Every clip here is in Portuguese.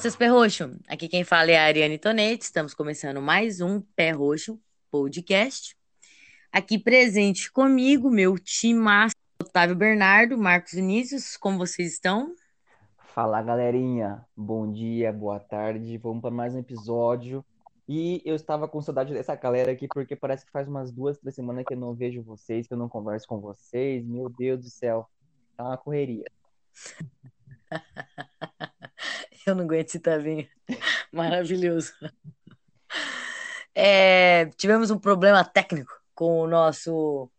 seus pé roxo. Aqui quem fala é a Ariane Tonete. Estamos começando mais um Pé Roxo podcast. Aqui presente comigo, meu time Otávio Bernardo, Marcos Vinícius. Como vocês estão? Fala, galerinha. Bom dia, boa tarde. Vamos para mais um episódio. E eu estava com saudade dessa galera aqui, porque parece que faz umas duas, três semanas que eu não vejo vocês, que eu não converso com vocês. Meu Deus do céu. Tá uma correria. Eu não aguento esse Tavinho. Maravilhoso. É, tivemos um problema técnico com o nosso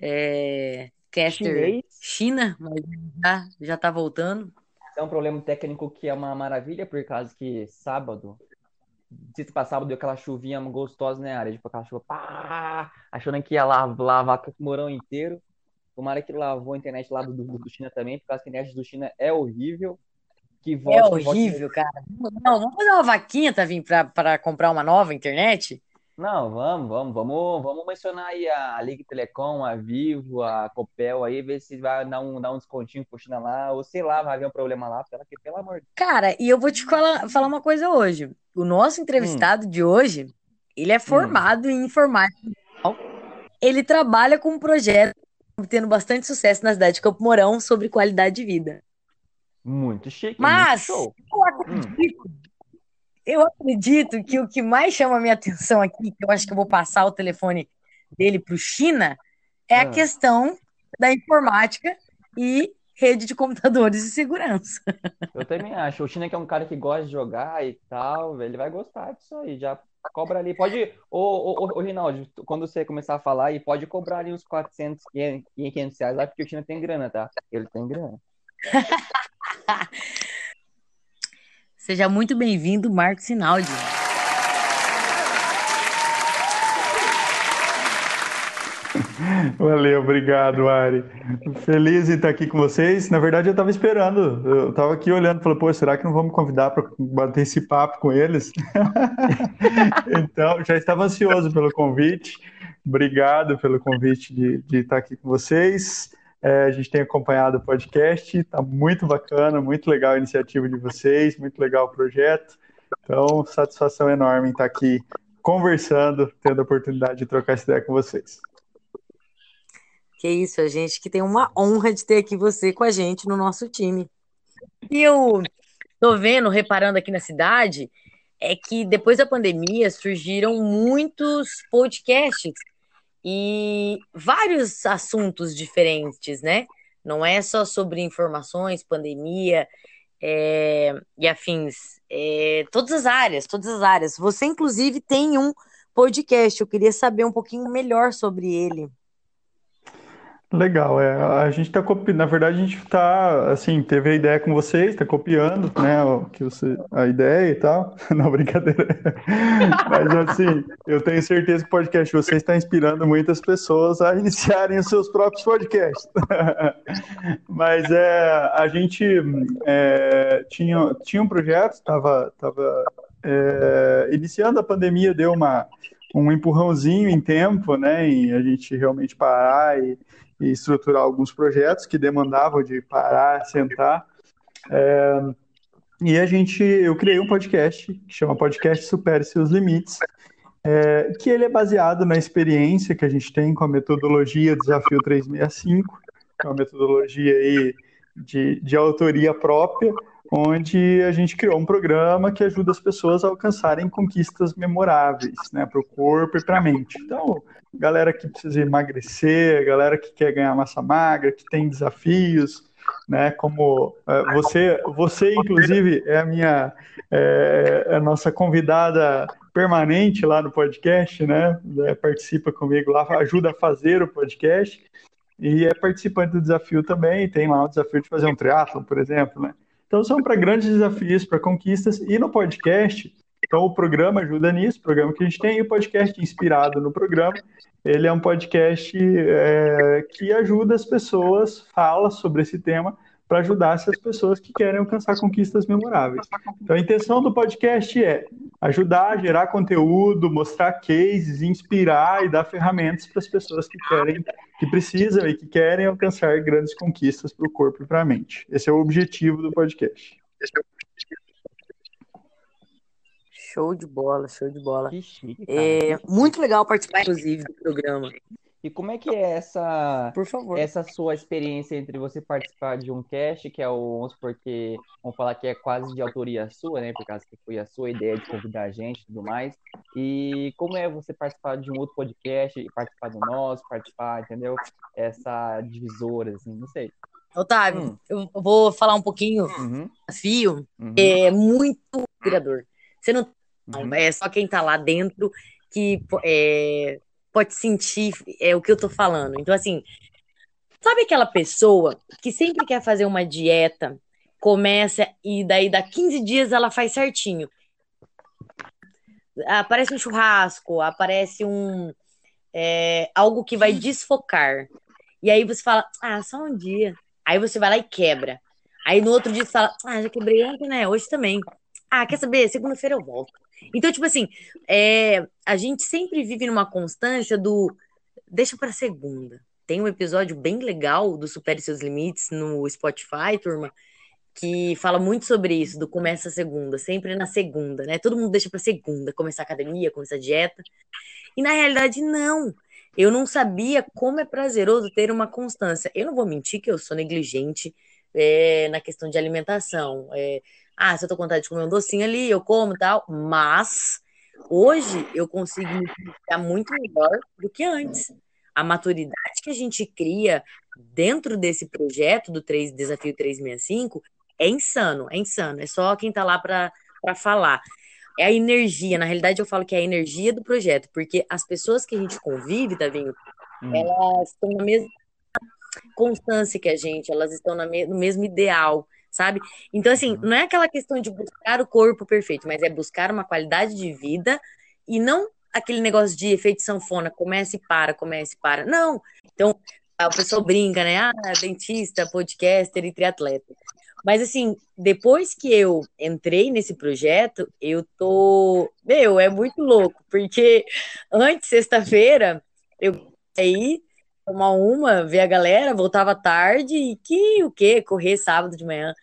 é, caster Chinês. China, mas já, já tá voltando. É um problema técnico que é uma maravilha, por causa que sábado, se para sábado deu aquela chuvinha gostosa, né, área? Tipo aquela chuva, pá, achando que ia lavar, lavar o morão inteiro. Tomara que lavou a internet lá do, do, do China também, por causa que a internet do China é horrível. Que volte, é horrível, cara. Não, vamos fazer uma vaquinha, Tavim, pra, pra comprar uma nova internet? Não, vamos, vamos, vamos, vamos mencionar aí a Liga Telecom, a Vivo, a Copel aí, ver se vai dar um, dar um descontinho pro China lá, ou sei lá, vai haver um problema lá, porque, pelo amor de Cara, e eu vou te falar, falar uma coisa hoje. O nosso entrevistado hum. de hoje, ele é formado hum. em informática. Ele trabalha com um projeto tendo bastante sucesso na cidade de Campo Mourão sobre qualidade de vida. Muito chique. Mas muito eu acredito, hum. eu acredito que o que mais chama a minha atenção aqui, que eu acho que eu vou passar o telefone dele para o China, é a ah. questão da informática e rede de computadores e segurança. Eu também acho. O China que é um cara que gosta de jogar e tal, ele vai gostar disso aí. Já cobra ali. Pode, ô, ô, ô, Rinaldo, quando você começar a falar aí, pode cobrar ali uns 400, 500 reais lá, porque o China tem grana, tá? Ele tem grana. Seja muito bem-vindo, Marcos Sinaldi. Valeu, obrigado, Ari. Feliz em estar aqui com vocês. Na verdade, eu estava esperando. Eu estava aqui olhando, falei, pô, será que não vamos convidar para bater esse papo com eles? então, já estava ansioso pelo convite. Obrigado pelo convite de, de estar aqui com vocês. É, a gente tem acompanhado o podcast, está muito bacana, muito legal a iniciativa de vocês, muito legal o projeto. Então, satisfação enorme em estar aqui conversando, tendo a oportunidade de trocar essa ideia com vocês. Que isso, a gente que tem uma honra de ter aqui você com a gente no nosso time. E eu tô vendo, reparando aqui na cidade, é que depois da pandemia surgiram muitos podcasts e vários assuntos diferentes, né? Não é só sobre informações, pandemia é, e afins. É, todas as áreas, todas as áreas. Você, inclusive, tem um podcast. Eu queria saber um pouquinho melhor sobre ele. Legal, é. A gente está copiando, na verdade, a gente está, assim, teve a ideia com vocês, está copiando, né, o que você, a ideia e tal. Não, brincadeira. Mas, assim, eu tenho certeza que o podcast de vocês está inspirando muitas pessoas a iniciarem os seus próprios podcasts. Mas é, a gente é, tinha, tinha um projeto, estava tava, é, iniciando a pandemia, deu uma, um empurrãozinho em tempo, né, em a gente realmente parar e e estruturar alguns projetos que demandavam de parar, sentar. É, e a gente, eu criei um podcast que chama Podcast Supere Seus Limites, é, que ele é baseado na experiência que a gente tem com a metodologia Desafio 365, que é uma metodologia aí de, de autoria própria, onde a gente criou um programa que ajuda as pessoas a alcançarem conquistas memoráveis, né, para o corpo e para a mente. Então, galera que precisa emagrecer, galera que quer ganhar massa magra, que tem desafios, né, como uh, você, você inclusive é a minha, é, é, a nossa convidada permanente lá no podcast, né, é, participa comigo lá, ajuda a fazer o podcast e é participante do desafio também, tem lá o desafio de fazer um triatlo, por exemplo, né. Então, são para grandes desafios, para conquistas. E no podcast, então o programa ajuda nisso, o programa que a gente tem, e o podcast inspirado no programa. Ele é um podcast é, que ajuda as pessoas, fala sobre esse tema, para ajudar essas pessoas que querem alcançar conquistas memoráveis. Então, a intenção do podcast é ajudar a gerar conteúdo, mostrar cases, inspirar e dar ferramentas para as pessoas que querem, que precisam e que querem alcançar grandes conquistas para o corpo e para a mente. Esse é o objetivo do podcast. Show de bola, show de bola. Que chique, cara. É muito legal participar, inclusive, do programa. E como é que é essa, Por favor. essa sua experiência entre você participar de um cast, que é o, vamos supor que, vamos falar que é quase de autoria sua, né, por causa que foi a sua ideia de convidar a gente e tudo mais, e como é você participar de um outro podcast, e participar do nosso, participar, entendeu? Essa divisora, assim, não sei. Otávio, Hum. eu vou falar um pouquinho do Uhum, desafio. uhum, É muito inspirador. Você não uhum. é só quem tá lá dentro que é, pode sentir é, o que eu tô falando. Então, assim, sabe aquela pessoa que sempre quer fazer uma dieta, começa e daí dá 15 dias ela faz certinho. Aparece um churrasco, aparece um é, algo que vai desfocar. E aí você fala, ah, só um dia. Aí você vai lá e quebra. Aí no outro dia você fala, ah, já quebrei ontem, né? Hoje também. Ah, quer saber? Segunda-feira eu volto. Então, tipo assim, é, a gente sempre vive numa constância do deixa pra segunda. Tem um episódio bem legal do Supere Seus Limites no Spotify, turma, que fala muito sobre isso, do começa a segunda, sempre na segunda, né? Todo mundo deixa pra segunda, começar a academia, começar a dieta. E na realidade, não. Eu não sabia como é prazeroso ter uma constância. Eu não vou mentir que eu sou negligente é, na questão de alimentação. É, ah, se eu tô com vontade de comer um docinho ali, eu como e tal. Mas hoje eu consigo me policiar muito melhor do que antes. A maturidade que a gente cria dentro desse projeto do 3, Desafio 365 é insano, é insano. É só quem tá lá para falar. É a energia, na realidade eu falo que é a energia do projeto, porque as pessoas que a gente convive, Tavinho, Hum. elas estão na mesma constância que a gente, elas estão na me- no mesmo ideal, sabe? Então, assim, não é aquela questão de buscar o corpo perfeito, mas é buscar uma qualidade de vida e não aquele negócio de efeito sanfona, começa e para, começa e para. Não. Então, a pessoa brinca, né? Ah, dentista, podcaster e triatleta. Mas assim, depois que eu entrei nesse projeto, eu tô. Meu, é muito louco, porque antes, sexta-feira, eu aí tomar uma, ver a galera, voltava tarde e que o quê? Correr sábado de manhã.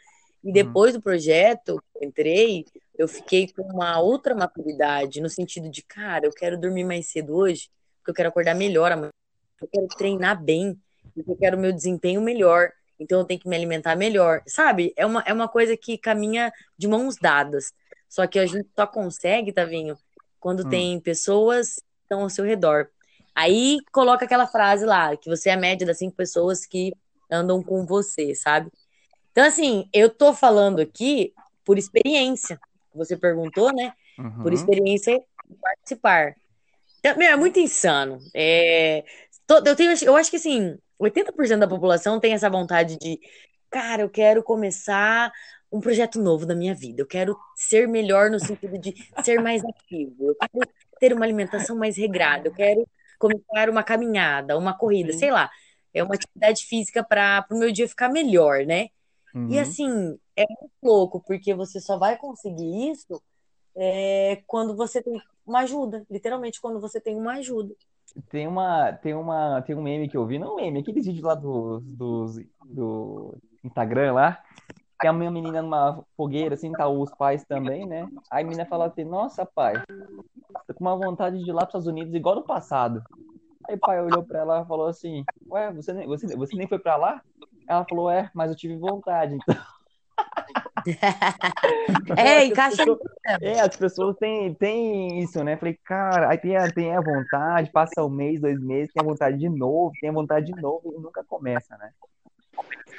E Uhum. depois do projeto, eu entrei, eu fiquei com uma outra maturidade, no sentido de, cara, eu quero dormir mais cedo hoje, porque eu quero acordar melhor amanhã, eu quero treinar bem, porque eu quero meu desempenho melhor, então eu tenho que me alimentar melhor, sabe? É uma, é uma coisa que caminha de mãos dadas. Só que a gente só consegue, Tavinho, quando Hum. tem pessoas que estão ao seu redor. Aí coloca aquela frase lá, que você é a média das cinco pessoas que andam com você, sabe? Então, assim, eu tô falando aqui por experiência. Você perguntou, né? Por Uhum. experiência de participar. Então, meu, é muito insano. É, eu, tenho, eu acho que, assim, 80% da população tem essa vontade de, cara, eu quero começar um projeto novo da minha vida. Eu quero ser melhor no sentido de ser mais ativo. Eu quero ter uma alimentação mais regrada. Eu quero começar uma caminhada, uma corrida, Sim. sei lá. É uma atividade física para o meu dia ficar melhor, né? E Uhum. assim, é muito louco, porque você só vai conseguir isso é, quando você tem uma ajuda. Literalmente, quando você tem uma ajuda. Tem uma, tem uma, tem um meme que eu vi, não um meme, aqueles vídeos lá dos, dos, do Instagram lá, tem a minha menina numa fogueira, assim, tá os pais também, né? Aí a menina fala assim, nossa, pai, tô com uma vontade de ir lá para os Estados Unidos igual no passado. Aí o pai olhou pra ela e falou assim, ué, você nem, você, você nem foi pra lá? Ela falou, é, mas eu tive vontade. Então, É, as encaixa. pessoas- É, as pessoas têm, têm isso, né? Falei, cara, aí tem a, tem a vontade, passa um mês, dois meses, tem a vontade de novo, tem a vontade de novo e nunca começa, né?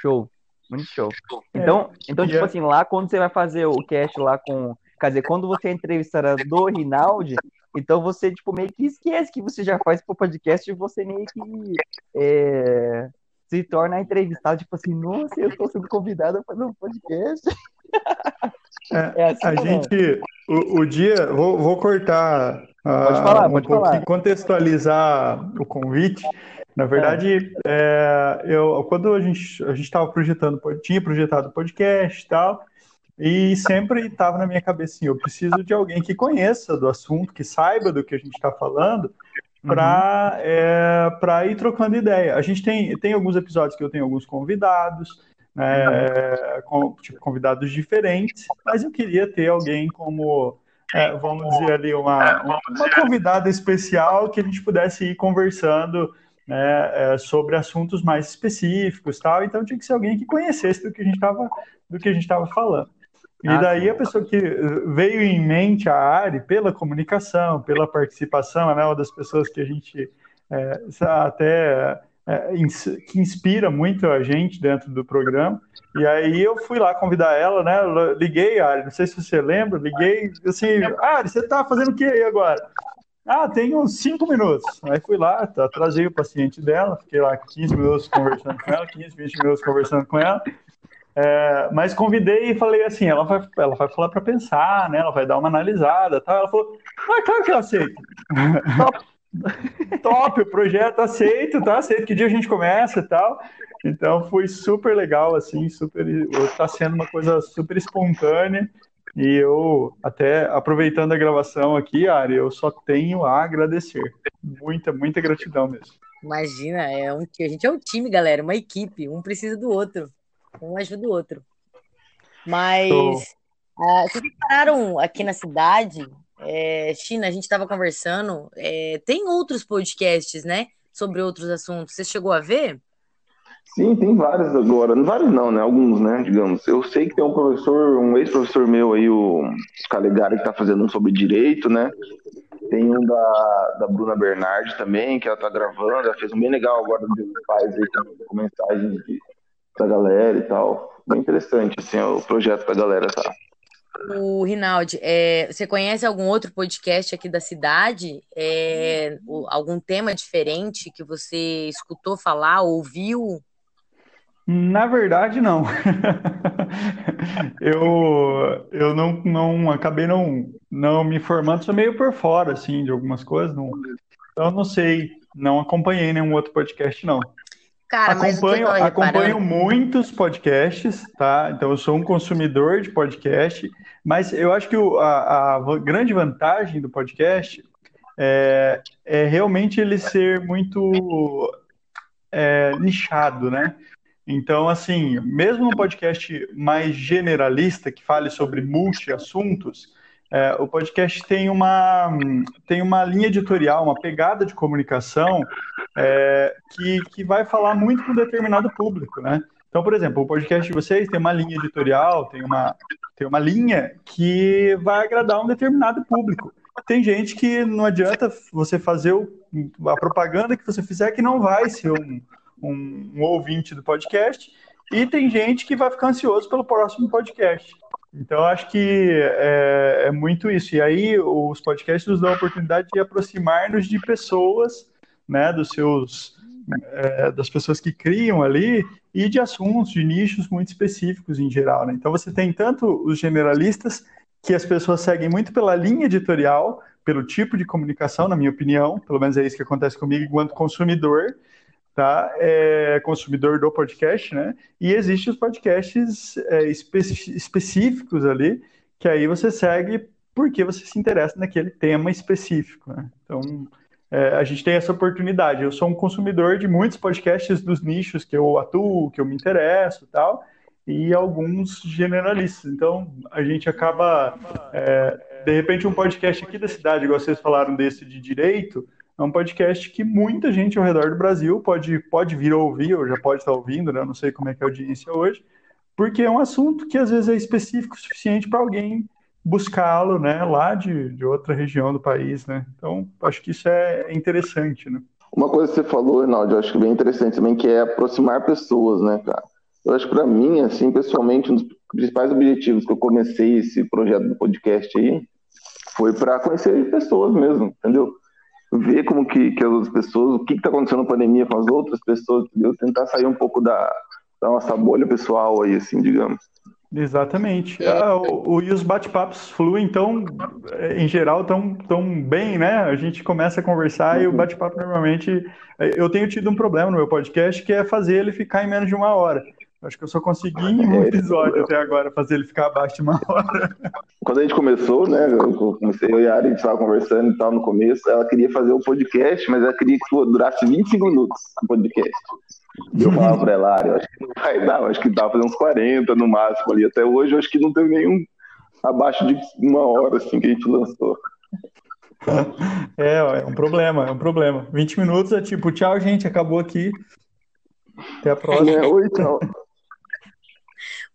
Show, muito show. Então, então e tipo é- assim, lá quando você vai fazer o cast lá com. Quer dizer, quando você é entrevistada do Rinaldi, então você, tipo, meio que esquece que você já faz pro podcast e você meio que é, se torna entrevistado, tipo assim, nossa, eu tô sendo convidado a fazer um podcast. É, É assim A gente, o, o dia, vou, vou cortar ah, Pode falar, um pode pouquinho, falar. contextualizar o convite. Na verdade, é, eu, quando a gente a gente estava projetando, tinha projetado o podcast e tal, e sempre estava na minha cabeça assim, eu preciso de alguém que conheça do assunto, que saiba do que a gente está falando, Uhum. para é, para ir trocando ideia. A gente tem, tem alguns episódios que eu tenho alguns convidados, né, com, tipo, convidados diferentes, mas eu queria ter alguém como é, vamos dizer ali, uma, uma, uma convidada especial que a gente pudesse ir conversando né, é, sobre assuntos mais específicos, tal. Então tinha que ser alguém que conhecesse do que a gente estava do que a gente estava falando. E ah, daí sim. a pessoa que veio em mente a Ari pela comunicação, pela participação, né, uma das pessoas que a gente é, até é, que inspira muito a gente dentro do programa. E aí eu fui lá convidar ela, né? Liguei, Ari, não sei se você lembra, liguei assim, Ari, você tá fazendo o que aí agora? Ah, tenho cinco minutos. Aí fui lá, tá, trazei o paciente dela, fiquei lá 15 minutos conversando com ela, 15, 20 minutos conversando com ela. É, mas convidei e falei assim, ela vai, ela vai falar para pensar, né? Ela vai dar uma analisada, tal. Ela falou, ah, claro que eu aceito. Top, top, o projeto aceito, tá? Aceito que dia a gente começa e tal. Então foi super legal, assim, super, tá sendo uma coisa super espontânea. E eu, até aproveitando a gravação aqui, Ari, eu só tenho a agradecer. Muita, muita gratidão mesmo. Imagina, é um, a gente é um time, galera, uma equipe. Um precisa do outro. Um ajuda o outro. Mas uh, vocês pararam aqui na cidade, é, China, a gente estava conversando. É, tem outros podcasts, né? Sobre outros assuntos. Você chegou a ver? Sim, tem vários agora. Vários não, né? Alguns, né? Digamos. Eu sei que tem um professor, um ex-professor meu aí, o Calegari, que está fazendo um sobre direito, né? Tem um da, da Bruna Bernardi também, que ela está gravando. Ela fez um bem legal agora dos pais aí, com mensagens de, da galera e tal. Bem interessante, assim, o projeto pra galera, tá? O Rinaldi, é, você conhece algum outro podcast aqui da cidade? É, algum tema diferente que você escutou falar, ouviu? Na verdade, não. eu eu não, não acabei não, não me informando, sou meio por fora assim de algumas coisas, não, então não sei, não acompanhei nenhum outro podcast não. Cara, acompanho, acompanho muitos podcasts, tá? Então eu sou um consumidor de podcast, mas eu acho que o, a, a grande vantagem do podcast é, é realmente ele ser muito é, nichado, né? Então, assim, mesmo um podcast mais generalista, que fale sobre multi-assuntos, é, o podcast tem uma, tem uma linha editorial, uma pegada de comunicação é, que, que vai falar muito com um determinado público, né? Então, por exemplo, o podcast de vocês tem uma linha editorial, tem uma, tem uma linha que vai agradar um determinado público. Tem gente que não adianta você fazer o, a propaganda que você fizer que não vai ser um, um, um ouvinte do podcast, e tem gente que vai ficar ansioso pelo próximo podcast. Então, acho que é, é, muito isso. E aí, os podcasts nos dão a oportunidade de aproximar-nos de pessoas, né, dos seus, é, das pessoas que criam ali, e de assuntos, de nichos muito específicos em geral. Né? Então, você tem tanto os generalistas, que as pessoas seguem muito pela linha editorial, pelo tipo de comunicação, na minha opinião, pelo menos é isso que acontece comigo enquanto consumidor, tá? É consumidor do podcast, né? E existem os podcasts é, espe específicos ali, que aí você segue porque você se interessa naquele tema específico, né? Então, é, a gente tem essa oportunidade. Eu sou um consumidor de muitos podcasts dos nichos que eu atuo, que eu me interesso tal, e alguns generalistas. Então, a gente acaba, é, de repente, um podcast aqui da cidade, igual vocês falaram desse de direito, é um podcast que muita gente ao redor do Brasil pode, pode vir a ouvir, ou já pode estar ouvindo, né? Eu não sei como é que é a audiência hoje, porque é um assunto que às vezes é específico o suficiente para alguém buscá-lo, né, lá de, de outra região do país, né? Então, acho que isso é interessante, né? Uma coisa que você falou, Reinaldo, eu acho que é bem interessante também, que é aproximar pessoas, né, cara? Eu acho que para mim, assim, pessoalmente, um dos principais objetivos que eu comecei esse projeto do podcast aí foi para conhecer pessoas mesmo, entendeu? Ver como que, que as pessoas, o que está acontecendo na pandemia com as outras pessoas, entendeu? Tentar sair um pouco da, da nossa bolha pessoal aí, assim, digamos. Exatamente. Ah, o, o, e os bate-papos fluem tão, em geral, tão, tão bem, né? A gente começa a conversar uhum. e o uhum. bate-papo normalmente. Eu tenho tido um problema no meu podcast que é fazer ele ficar em menos de uma hora. Acho que eu só consegui em um episódio até agora fazer ele ficar abaixo de uma hora. Quando a gente começou, né? Eu comecei, eu e a Ari, a gente estava conversando e tal no começo. Ela queria fazer um podcast, mas ela queria que durasse 25 minutos o podcast. Eu falava pra ela, Ari, eu acho que não vai dar, eu acho que dá pra fazer uns 40 no máximo ali. Até hoje eu acho que não teve nenhum abaixo de uma hora assim que a gente lançou. É, é um problema, é um problema. 20 minutos é tipo, tchau, gente, acabou aqui. Até a próxima. É, oi, tchau.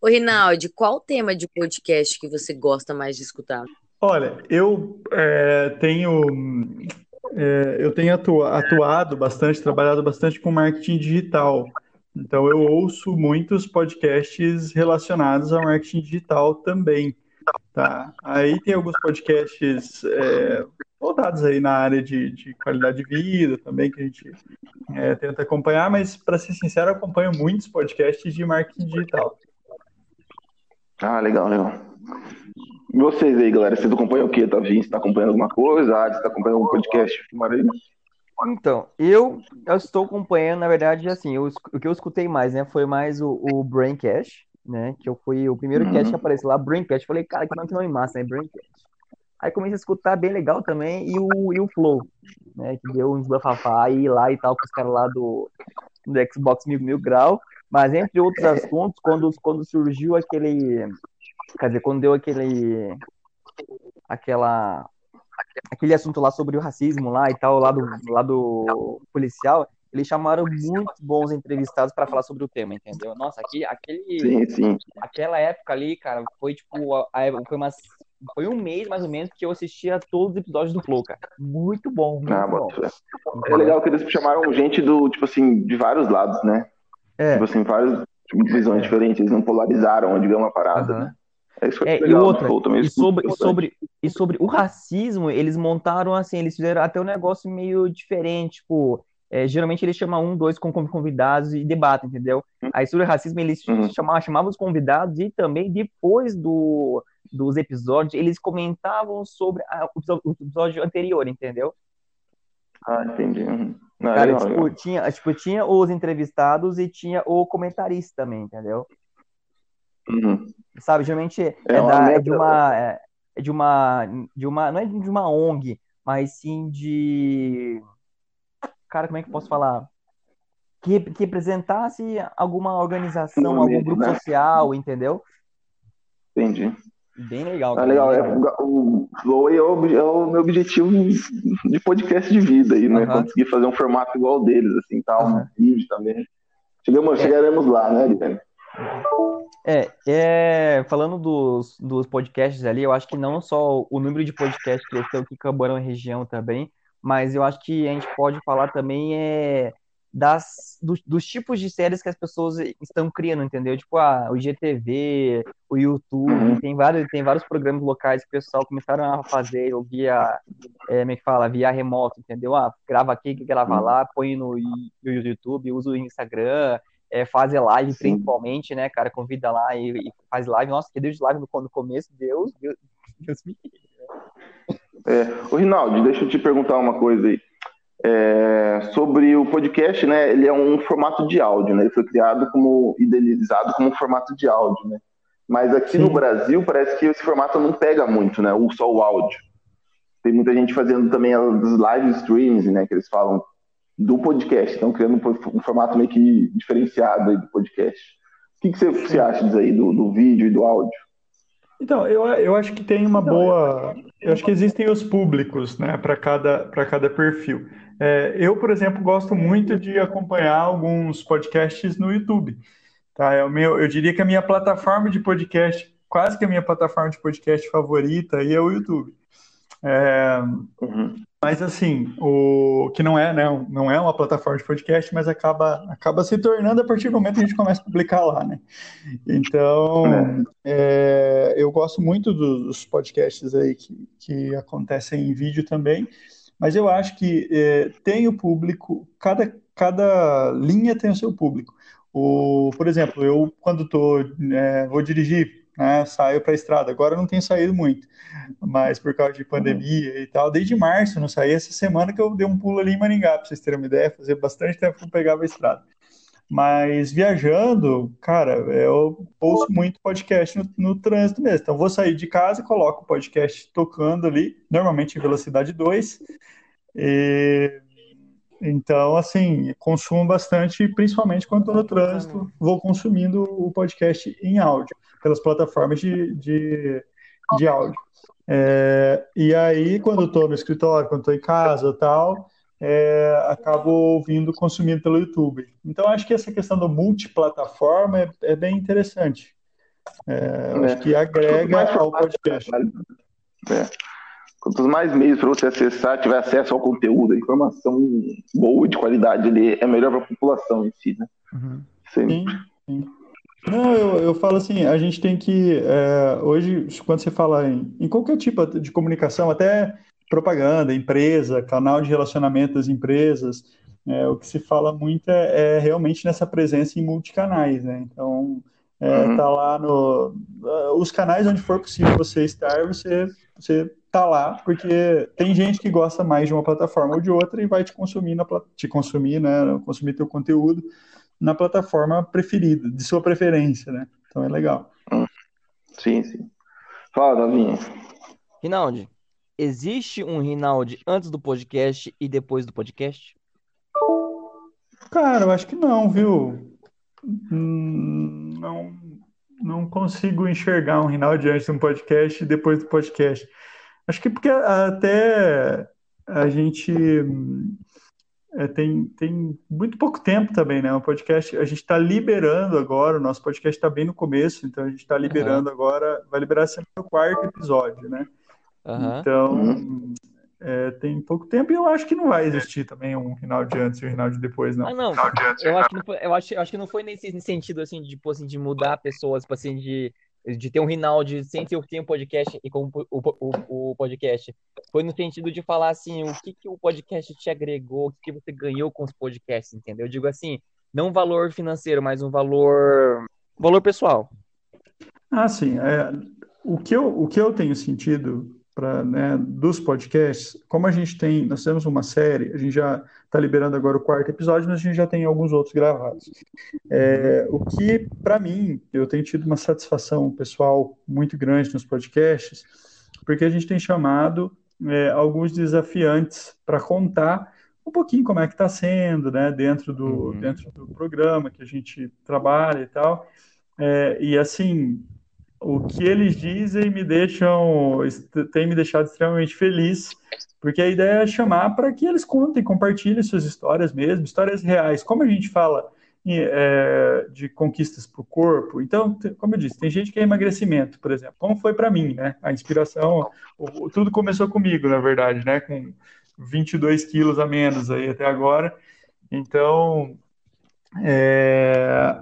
Ô, Rinaldi, qual tema de podcast que você gosta mais de escutar? Olha, eu é, tenho é, eu tenho atua- atuado bastante, trabalhado bastante com marketing digital. Então eu ouço muitos podcasts relacionados ao marketing digital também. Tá? Aí tem alguns podcasts é, voltados aí na área de, de qualidade de vida também que a gente é, tenta acompanhar, mas para ser sincero, acompanho muitos podcasts de marketing digital. Ah, legal, legal. E vocês aí, galera, vocês acompanham o quê, Tavinho? Você tá acompanhando alguma coisa? Ah, você tá acompanhando algum podcast? Marinho? Então, eu, eu estou acompanhando, na verdade, assim, eu, o que eu escutei mais, né, foi mais o, o Braincast, né, que eu fui o primeiro cast que apareceu lá, Braincast, falei, cara, que nome, que nome massa, né, Braincast. Aí comecei a escutar bem legal também, e o, e o Flow, né, que deu uns bafafá aí lá e tal, com os caras lá do, do Xbox Mil, Mil Grau, mas entre outros assuntos, quando, quando surgiu aquele, quer dizer, quando deu aquele, aquela, aquele assunto lá sobre o racismo lá e tal, lá do, lá do policial, eles chamaram muitos bons entrevistados para falar sobre o tema, entendeu? Nossa, aqui, aquele, Sim, sim. aquela época ali, cara, foi tipo, a, a, foi, umas, foi um mês mais ou menos que eu assistia todos os episódios do Flow, cara. Muito bom, muito Ah, bom. É legal que eles chamaram gente do, tipo assim, de vários lados, né? É, Tipo assim, várias visões diferentes, eles não polarizaram, digamos, a parada, Aham. né? É isso que É, é e legal, outra, também e escuto sobre, e sobre, e sobre o racismo, eles montaram assim, eles fizeram até um negócio meio diferente, tipo, é, geralmente eles chamam um, dois com- convidados e debatem, entendeu? Aí sobre o racismo, eles Uhum. chamavam, chamavam os convidados e também depois do, dos episódios, eles comentavam sobre a- o episódio anterior, entendeu? Ah, entendi. Uhum. Não, Cara, legal, tipo, legal. tinha, tipo, tinha os entrevistados e tinha o comentarista também, entendeu? Uhum. sabe? Geralmente é, É uma da, é de uma, é, é de uma, de uma, não é de uma ONG, mas sim de, cara, como é que eu posso falar? Que, que representasse alguma organização, algum grupo né? social, entendeu? Entendi. Bem legal, cara, legal. É, legal. o Flow é é o meu objetivo de podcast de vida aí, né? Aham. Conseguir fazer um formato igual deles, assim, tal, um Aham. vídeo também. Chegamos, É. Chegaremos lá, né, Guilherme? É, é, falando dos, dos podcasts ali, eu acho que não só o número de podcasts cresceu aqui em Camborão e região também, mas eu acho que a gente pode falar também é, das, dos, dos tipos de séries que as pessoas estão criando, entendeu? Tipo, ah, o IGTV, o YouTube, Uhum. tem vários, tem vários programas locais que o pessoal começaram a fazer ou via, é, como é que fala, via remoto, entendeu? Ah, grava aqui, grava lá, põe no, no YouTube, usa o Instagram, é, fazer live principalmente, né, cara? Convida lá e, e faz live. Nossa, que Deus de live no, no começo, Deus, Deus, Deus me livre. É, ô, Rinaldi, deixa eu te perguntar uma coisa aí. É, sobre o podcast, né? Ele é um formato de áudio, né? Ele foi criado como, idealizado como um formato de áudio, né? Mas aqui no Sim. Brasil parece que esse formato não pega muito, né? O, só o áudio. Tem muita gente fazendo também os live streams, né? Que eles falam do podcast. Estão criando um, formato meio que diferenciado do podcast. O que, que você, você acha disso aí, do, do vídeo e do áudio? Então, eu, eu acho que tem uma boa. Eu acho que existem os públicos, né, para cada, cada perfil. É, eu, por exemplo, gosto muito de acompanhar alguns podcasts no YouTube. Tá? É o meu, eu diria que a minha plataforma de podcast, quase que a minha plataforma de podcast favorita aí é o YouTube. É, Uhum. mas assim, o que não é, né, não é uma plataforma de podcast, mas acaba, acaba se tornando a partir do momento que a gente começa a publicar lá, né? Então, é, eu gosto muito dos podcasts aí que, que acontecem em vídeo também, mas eu acho que é, tem o público, cada, cada linha tem o seu público. O, por exemplo, eu quando tô, é, vou dirigir, né, saio para a estrada. Agora eu não tenho saído muito, mas por causa de pandemia e tal, desde março não saí. Essa semana que eu dei um pulo ali em Maringá, para vocês terem uma ideia, fazia bastante tempo que eu pegava a estrada. Mas viajando, cara, eu ouço muito podcast no, no trânsito mesmo. Então, vou sair de casa, coloco o podcast tocando ali, normalmente em velocidade 2. E, então, assim, consumo bastante, principalmente quando estou no trânsito, vou consumindo o podcast em áudio, pelas plataformas de, de, de áudio. É, e aí, quando eu estou no escritório, quando estou em casa tal, é, acabo ouvindo, consumindo pelo YouTube. Então, acho que essa questão do multiplataforma é, é bem interessante. É, acho que agrega ao podcast. É. Quanto mais meios para você acessar, tiver acesso ao conteúdo, a informação boa de qualidade ali, é melhor para a população em si, né? Uhum. Sim, sim. Não, eu, eu falo assim, a gente tem que, é, hoje, quando você fala em, em qualquer tipo de comunicação, até propaganda, empresa, canal de relacionamento das empresas, é, o que se fala muito é, é, realmente nessa presença em multicanais, né? Então, é, uhum. tá lá no... Os canais onde for possível você estar, você, você tá lá, porque tem gente que gosta mais de uma plataforma ou de outra e vai te consumir, na, te consumir, né? Consumir teu conteúdo na plataforma preferida, de sua preferência, né? Então é legal. Sim, sim. Fala, Davinho. Rinaldi, existe um Rinaldi antes do podcast e depois do podcast? Cara, eu acho que não, viu? Hum, não, não consigo enxergar um Rinaldi antes do podcast e depois do podcast. Acho que porque até a gente é, tem, tem muito pouco tempo também, né? O podcast, a gente está liberando agora, o nosso podcast está bem no começo, então a gente está liberando uhum. agora, vai liberar sempre o quarto episódio, né? Uhum. Então, é, tem pouco tempo e eu acho que não vai existir também um final de antes e um final de depois, não. Ah, não. Eu acho que não foi, eu acho, eu acho que não foi nesse sentido, assim, de, tipo, assim, de mudar pessoas, tipo, assim, de de ter um Rinaldi sem ter o podcast e com o, o, o, podcast. Foi no sentido de falar assim, o que, que o podcast te agregou, o que, que você ganhou com os podcasts, entendeu? Eu digo assim, não um valor financeiro, mas um valor, valor pessoal. Ah, sim. É, o, que eu, o que eu tenho sentido para né, dos podcasts, como a gente tem, nós temos uma série, a gente já está liberando agora o quarto episódio, mas a gente já tem alguns outros gravados. É, o que, para mim, eu tenho tido uma satisfação pessoal muito grande nos podcasts, porque a gente tem chamado é, alguns desafiantes para contar um pouquinho como é que está sendo, né, dentro do, uhum. dentro do programa que a gente trabalha e tal. É, e assim, o que eles dizem me deixam, tem me deixado extremamente feliz, porque a ideia é chamar para que eles contem, compartilhem suas histórias mesmo, histórias reais. Como a gente fala é, de conquistas para o corpo, então, como eu disse, tem gente que é emagrecimento, por exemplo. Como foi para mim, né? A inspiração, tudo começou comigo, na verdade, né? Com 22 quilos a menos aí até agora. Então, é,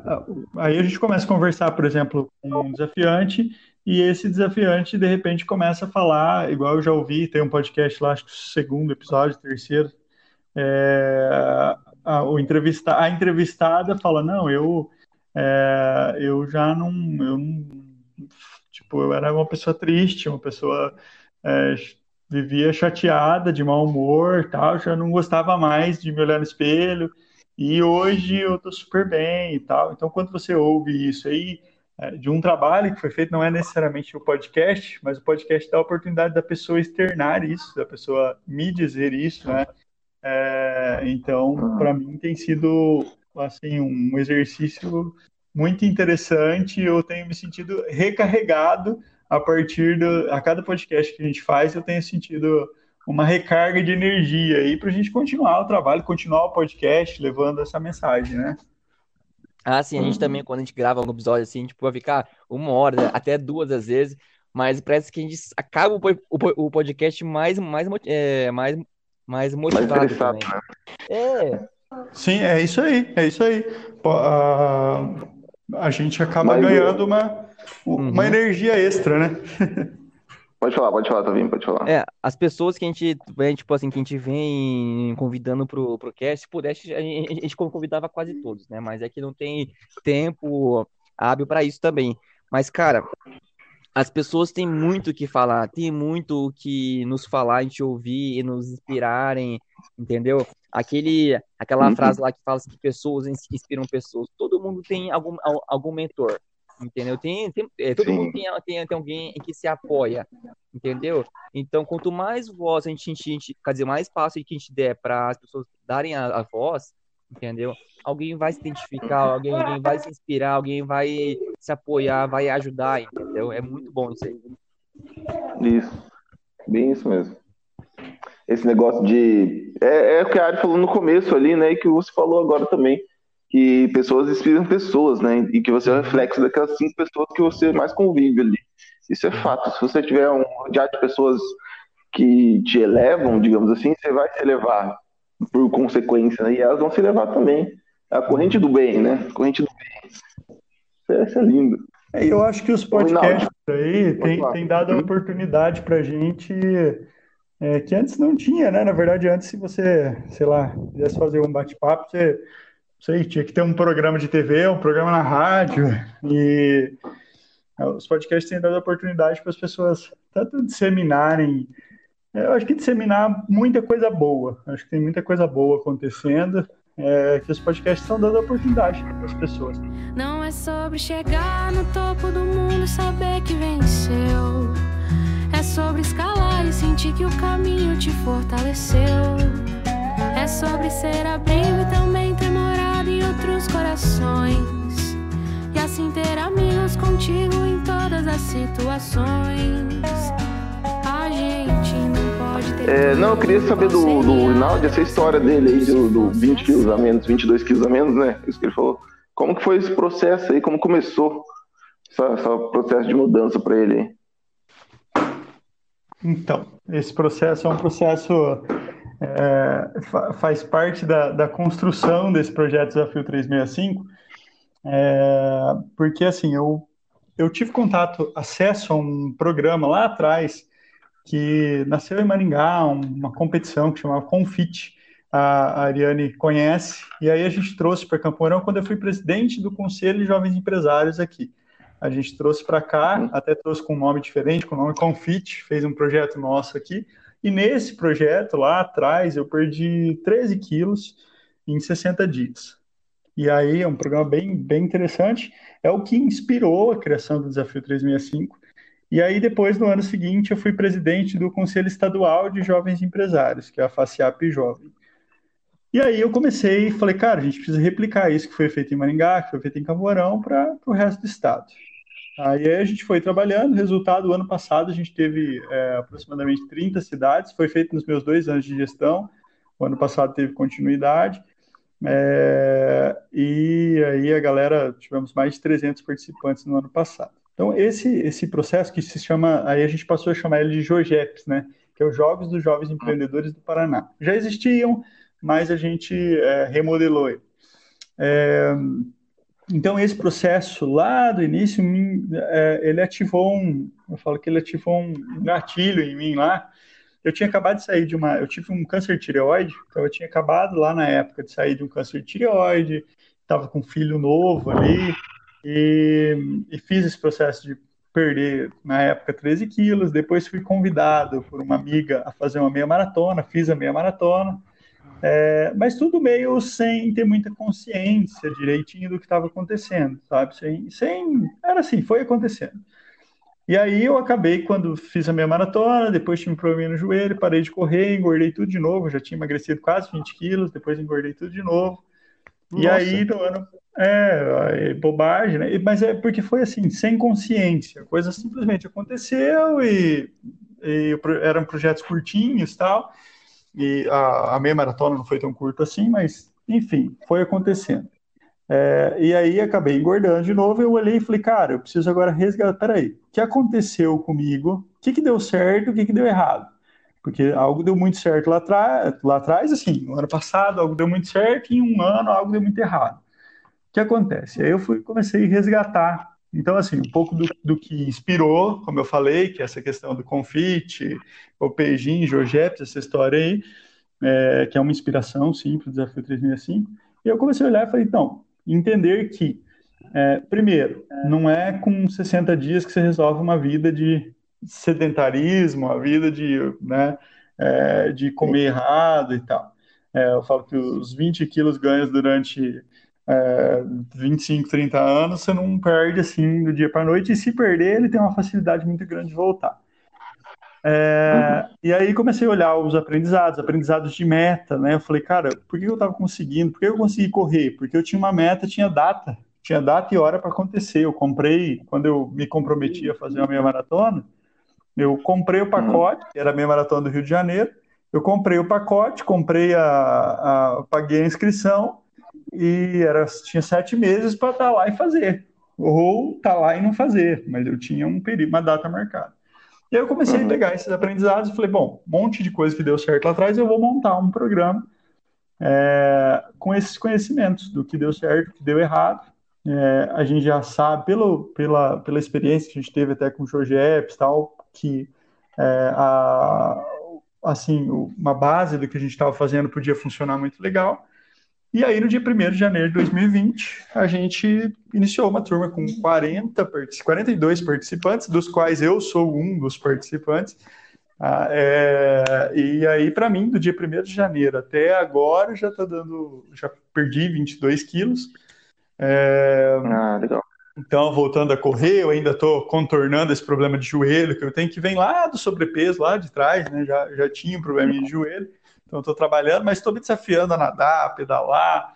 aí a gente começa a conversar, por exemplo, com um desafiante, e esse desafiante, de repente, começa a falar, igual eu já ouvi, tem um podcast lá, acho que o segundo episódio, terceiro, é, a, o entrevista, a entrevistada fala, não, eu, é, eu já não, eu não, tipo, eu era uma pessoa triste, uma pessoa é, vivia chateada, de mau humor, tal, já não gostava mais de me olhar no espelho, e hoje eu estou super bem e tal. Então, quando você ouve isso aí, é, de um trabalho que foi feito, não é necessariamente o podcast, mas o podcast dá a oportunidade da pessoa externar isso, da pessoa me dizer isso, né? É, então, para mim tem sido assim um exercício muito interessante. Eu tenho me sentido recarregado a partir do a cada podcast que a gente faz. Eu tenho sentido uma recarga de energia aí para a gente continuar o trabalho, continuar o podcast, levando essa mensagem, né? Ah, sim, a gente também, quando a gente grava algum episódio assim, tipo, vai ficar uma hora, até duas às vezes, mas parece que a gente acaba o, o, o podcast mais, mais, é, mais, mais motivado mais também. Né? É. Sim, é isso aí, é isso aí. A, a gente acaba mas ganhando uma, uma uhum. energia extra, né? Pode falar, pode falar, Tavinho, pode falar. É, as pessoas que a gente, vem, tipo assim, que a gente vem convidando pro, pro cast, se pudesse, a gente, a gente convidava quase todos, né? Mas é que não tem tempo hábil para isso também. Mas, cara, as pessoas têm muito o que falar, tem muito o que nos falar, a gente ouvir e nos inspirarem, entendeu? Aquele, aquela uhum. frase lá que fala assim, que pessoas inspiram pessoas. Todo mundo tem algum, algum mentor entendeu? Tem, tem é, todo mundo tem, tem, tem alguém que se apoia, entendeu? Então, quanto mais voz a gente, a gente quer dizer, mais espaço que a gente der para as pessoas darem a, a, voz, entendeu? Alguém vai se identificar, alguém, alguém vai se inspirar, alguém vai se apoiar, vai ajudar, entendeu? É muito bom isso aí. Isso. Bem isso mesmo. Esse negócio de. É, é o que a Ari falou no começo ali, né? E que você falou agora também. Que pessoas inspiram pessoas, né? E que você é o reflexo daquelas cinco pessoas que você mais convive ali. Isso é fato. Se você tiver um rodeado de pessoas que te elevam, digamos assim, você vai se elevar por consequência, né? E elas vão se elevar também. É a corrente do bem, né? A corrente do bem. Isso é lindo. É, eu acho que os podcasts aí têm tem dado a oportunidade para gente é, que antes não tinha, né? Na verdade, antes, se você, sei lá, quisesse fazer um bate-papo, você sei, tinha que ter um programa de TV, um programa na rádio, e os podcasts têm dado oportunidade para as pessoas tanto disseminarem é, eu acho que disseminar muita coisa boa. Acho que tem muita coisa boa acontecendo. É, que os podcasts estão dando oportunidade para as pessoas. Não é sobre chegar no topo do mundo e saber que venceu. É sobre escalar e sentir que o caminho te fortaleceu. É sobre ser abrigo e também outros corações. E assim ter amigos contigo em todas as situações. A gente é, não, eu queria saber do, do Rinaldi, essa história dele aí, do, do 20 quilos a menos, 22 quilos a menos, né? Isso que ele falou. Como que foi esse processo aí? Como começou esse processo de mudança para ele? Então, esse processo é um processo é, faz parte da, da, construção desse projeto Desafio 365, é, porque assim, eu, eu tive contato, acesso a um programa lá atrás que nasceu em Maringá, uma competição que chamava Confit. A Ariane conhece, e aí a gente trouxe para Campo Mourão quando eu fui presidente do Conselho de Jovens Empresários aqui. A gente trouxe para cá, até trouxe com um nome diferente, com o nome Confit, fez um projeto nosso aqui, e nesse projeto, lá atrás, eu perdi 13 quilos em 60 dias. E aí é um programa bem, bem interessante, é o que inspirou a criação do Desafio 365, e aí, depois, no ano seguinte, eu fui presidente do Conselho Estadual de Jovens Empresários, que é a FACIAP Jovem. E aí eu comecei e falei, cara, a gente precisa replicar isso que foi feito em Maringá, que foi feito em Camorão, para o resto do estado. Aí a gente foi trabalhando, resultado, ano passado a gente teve é, aproximadamente 30 cidades, foi feito nos meus dois anos de gestão, o ano passado teve continuidade, é, e aí a galera, tivemos mais de 300 participantes no ano passado. Então, esse, esse processo que se chama, aí a gente passou a chamar ele de JOGEPS, né? Que é os Jogos dos Jovens Empreendedores do Paraná. Já existiam, mas a gente é, remodelou ele. Então, esse processo lá do início, é, ele ativou um, eu falo que ele ativou um gatilho em mim lá. Eu tinha acabado de sair de uma, eu tive um câncer de tireoide, então eu tinha acabado lá na época de sair de um câncer de tireoide, estava com um filho novo ali, e, e fiz esse processo de perder, na época, 13 quilos. Depois fui convidado por uma amiga a fazer uma meia maratona, fiz a meia maratona. É, mas tudo meio sem ter muita consciência direitinho do que estava acontecendo, sabe? Sem, sem, era assim, foi acontecendo. E aí eu acabei, quando fiz a minha maratona, depois tive um problema no joelho, parei de correr, engordei tudo de novo, já tinha emagrecido quase 20 quilos, depois engordei tudo de novo. Nossa. E aí, no ano, é, é, bobagem, né? Mas é porque foi assim, sem consciência. A coisa simplesmente aconteceu e, e eram projetos curtinhos tal. E a, a meia maratona não foi tão curta assim, mas enfim, foi acontecendo. É, e aí acabei engordando de novo. Eu olhei e falei, cara, eu preciso agora resgatar. Peraí, o que aconteceu comigo? O que, que deu certo? O que, que deu errado? Porque algo deu muito certo lá, lá atrás, assim, no ano passado algo deu muito certo, e em um ano algo deu muito errado que acontece? Aí eu fui, comecei a resgatar. Então, assim, um pouco do, do que inspirou, como eu falei, que é essa questão do confite, o Peijin, Jorgeps, essa história aí, é, que é uma inspiração, sim, para o Desafio 3005. E eu comecei a olhar e falei, então, entender que, é, primeiro, não é com 60 dias que você resolve uma vida de sedentarismo, a vida de, né, é, de comer errado e tal. É, eu falo que os 20 quilos ganhos durante é, 25, 30 anos, você não perde assim do dia para a noite, e se perder, ele tem uma facilidade muito grande de voltar. É, uhum. E aí comecei a olhar os aprendizados, aprendizados de meta, né? Eu falei, cara, por que eu estava conseguindo? Por que eu consegui correr? Porque eu tinha uma meta, tinha data, tinha data e hora para acontecer. Eu comprei, quando eu me comprometi a fazer uma meia maratona, Eu comprei o pacote, que era a meia maratona do Rio de Janeiro. Eu comprei o pacote, comprei a, a paguei a inscrição e era, tinha sete meses para estar tá lá e fazer. Ou estar tá lá e não fazer, mas eu tinha um período, uma data marcada. E aí eu comecei uhum. a pegar esses aprendizados e falei, bom, um monte de coisa que deu certo lá atrás, eu vou montar um programa é, com esses conhecimentos do que deu certo, o que deu errado. É, a gente já sabe, pelo, pela, pela experiência que a gente teve até com o Jorge Epps, tal, que é, a, assim, uma base do que a gente estava fazendo podia funcionar muito legal. E aí, no dia 1 de janeiro de 2020, a gente iniciou uma turma com 40, 42 participantes, dos quais eu sou um dos participantes. Ah, é, e aí, para mim, do dia 1 de janeiro até agora, já está dando. Já perdi 22 quilos. É, ah, legal. Então, voltando a correr, eu ainda estou contornando esse problema de joelho, que eu tenho que vem lá do sobrepeso, lá de trás, né? Já, já tinha um problema de joelho, então estou trabalhando, mas estou me desafiando a nadar, a pedalar.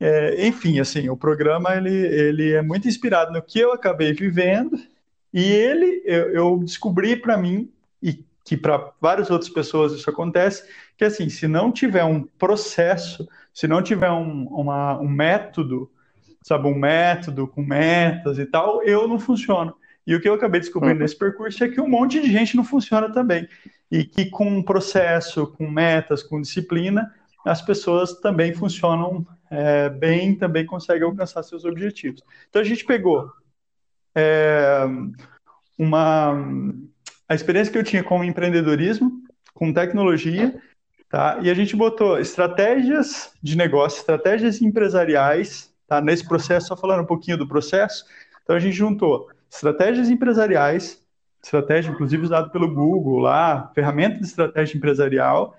É, enfim, assim, o programa ele, ele é muito inspirado no que eu acabei vivendo e ele eu, eu descobri para mim e que para várias outras pessoas isso acontece, que assim, se não tiver um processo, se não tiver um, uma, um método sabe, um método com metas e tal, eu não funciono. E o que eu acabei descobrindo uhum. nesse percurso é que um monte de gente não funciona também. E que com um processo, com metas, com disciplina, as pessoas também funcionam é, bem, também conseguem alcançar seus objetivos. Então a gente pegou é, uma a experiência que eu tinha com empreendedorismo, com tecnologia, tá? E a gente botou estratégias de negócio, estratégias empresariais Tá? Nesse processo, só falando um pouquinho do processo, então a gente juntou estratégias empresariais, estratégia inclusive usada pelo Google lá, ferramenta de estratégia empresarial,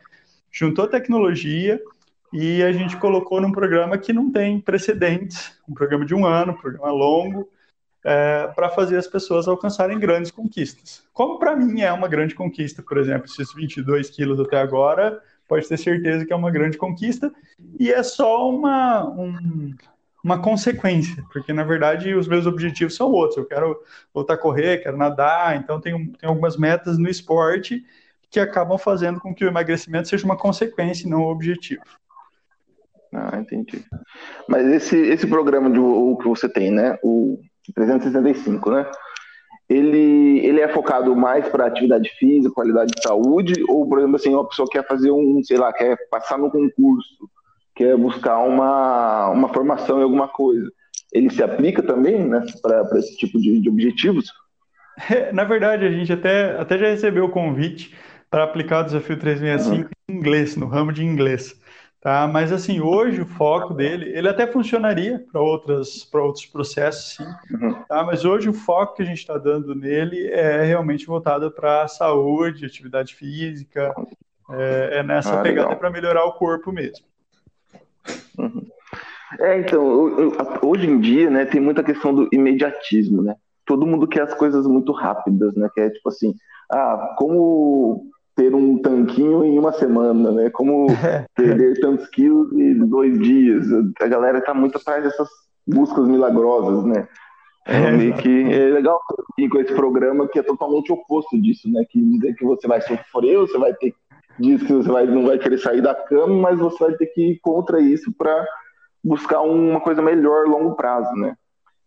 juntou tecnologia e a gente colocou num programa que não tem precedentes, um programa de um ano, um programa longo, é, para fazer as pessoas alcançarem grandes conquistas. Como para mim é uma grande conquista, por exemplo, esses 22 quilos até agora, pode ter certeza que é uma grande conquista, e é só uma, um, uma consequência, porque na verdade os meus objetivos são outros. Eu quero voltar a correr, quero nadar, então tem, tem algumas metas no esporte que acabam fazendo com que o emagrecimento seja uma consequência e não um objetivo. Ah, entendi. Mas esse, esse programa de, o que você tem, né? O 365, né? Ele, ele é focado mais para atividade física, qualidade de saúde, ou, por exemplo, assim, uma pessoa quer fazer um, sei lá, quer passar no concurso, quer buscar uma, uma formação em alguma coisa, ele se aplica também né, para esse tipo de, de objetivos? É, na verdade, a gente até, até já recebeu o convite para aplicar o desafio 365 uhum. em inglês, no ramo de inglês. Tá? Mas assim, hoje o foco dele, ele até funcionaria para outras para outros processos, sim. Uhum. Tá? Mas hoje o foco que a gente está dando nele é realmente voltado para saúde, atividade física, é, é nessa ah, pegada para melhorar o corpo mesmo. Uhum. É, então, hoje em dia, né, tem muita questão do imediatismo, né? Todo mundo quer as coisas muito rápidas, né? Que é tipo assim, ah, como ter um tanquinho em uma semana, né? Como perder tantos quilos em dois dias. A galera tá muito atrás dessas buscas milagrosas, né? É, é meio que é legal ir com esse programa que é totalmente oposto disso, né? Que dizer que você vai sofrer, você vai ter diz que você vai, não vai querer sair da cama, mas você vai ter que ir contra isso para buscar uma coisa melhor a longo prazo, né?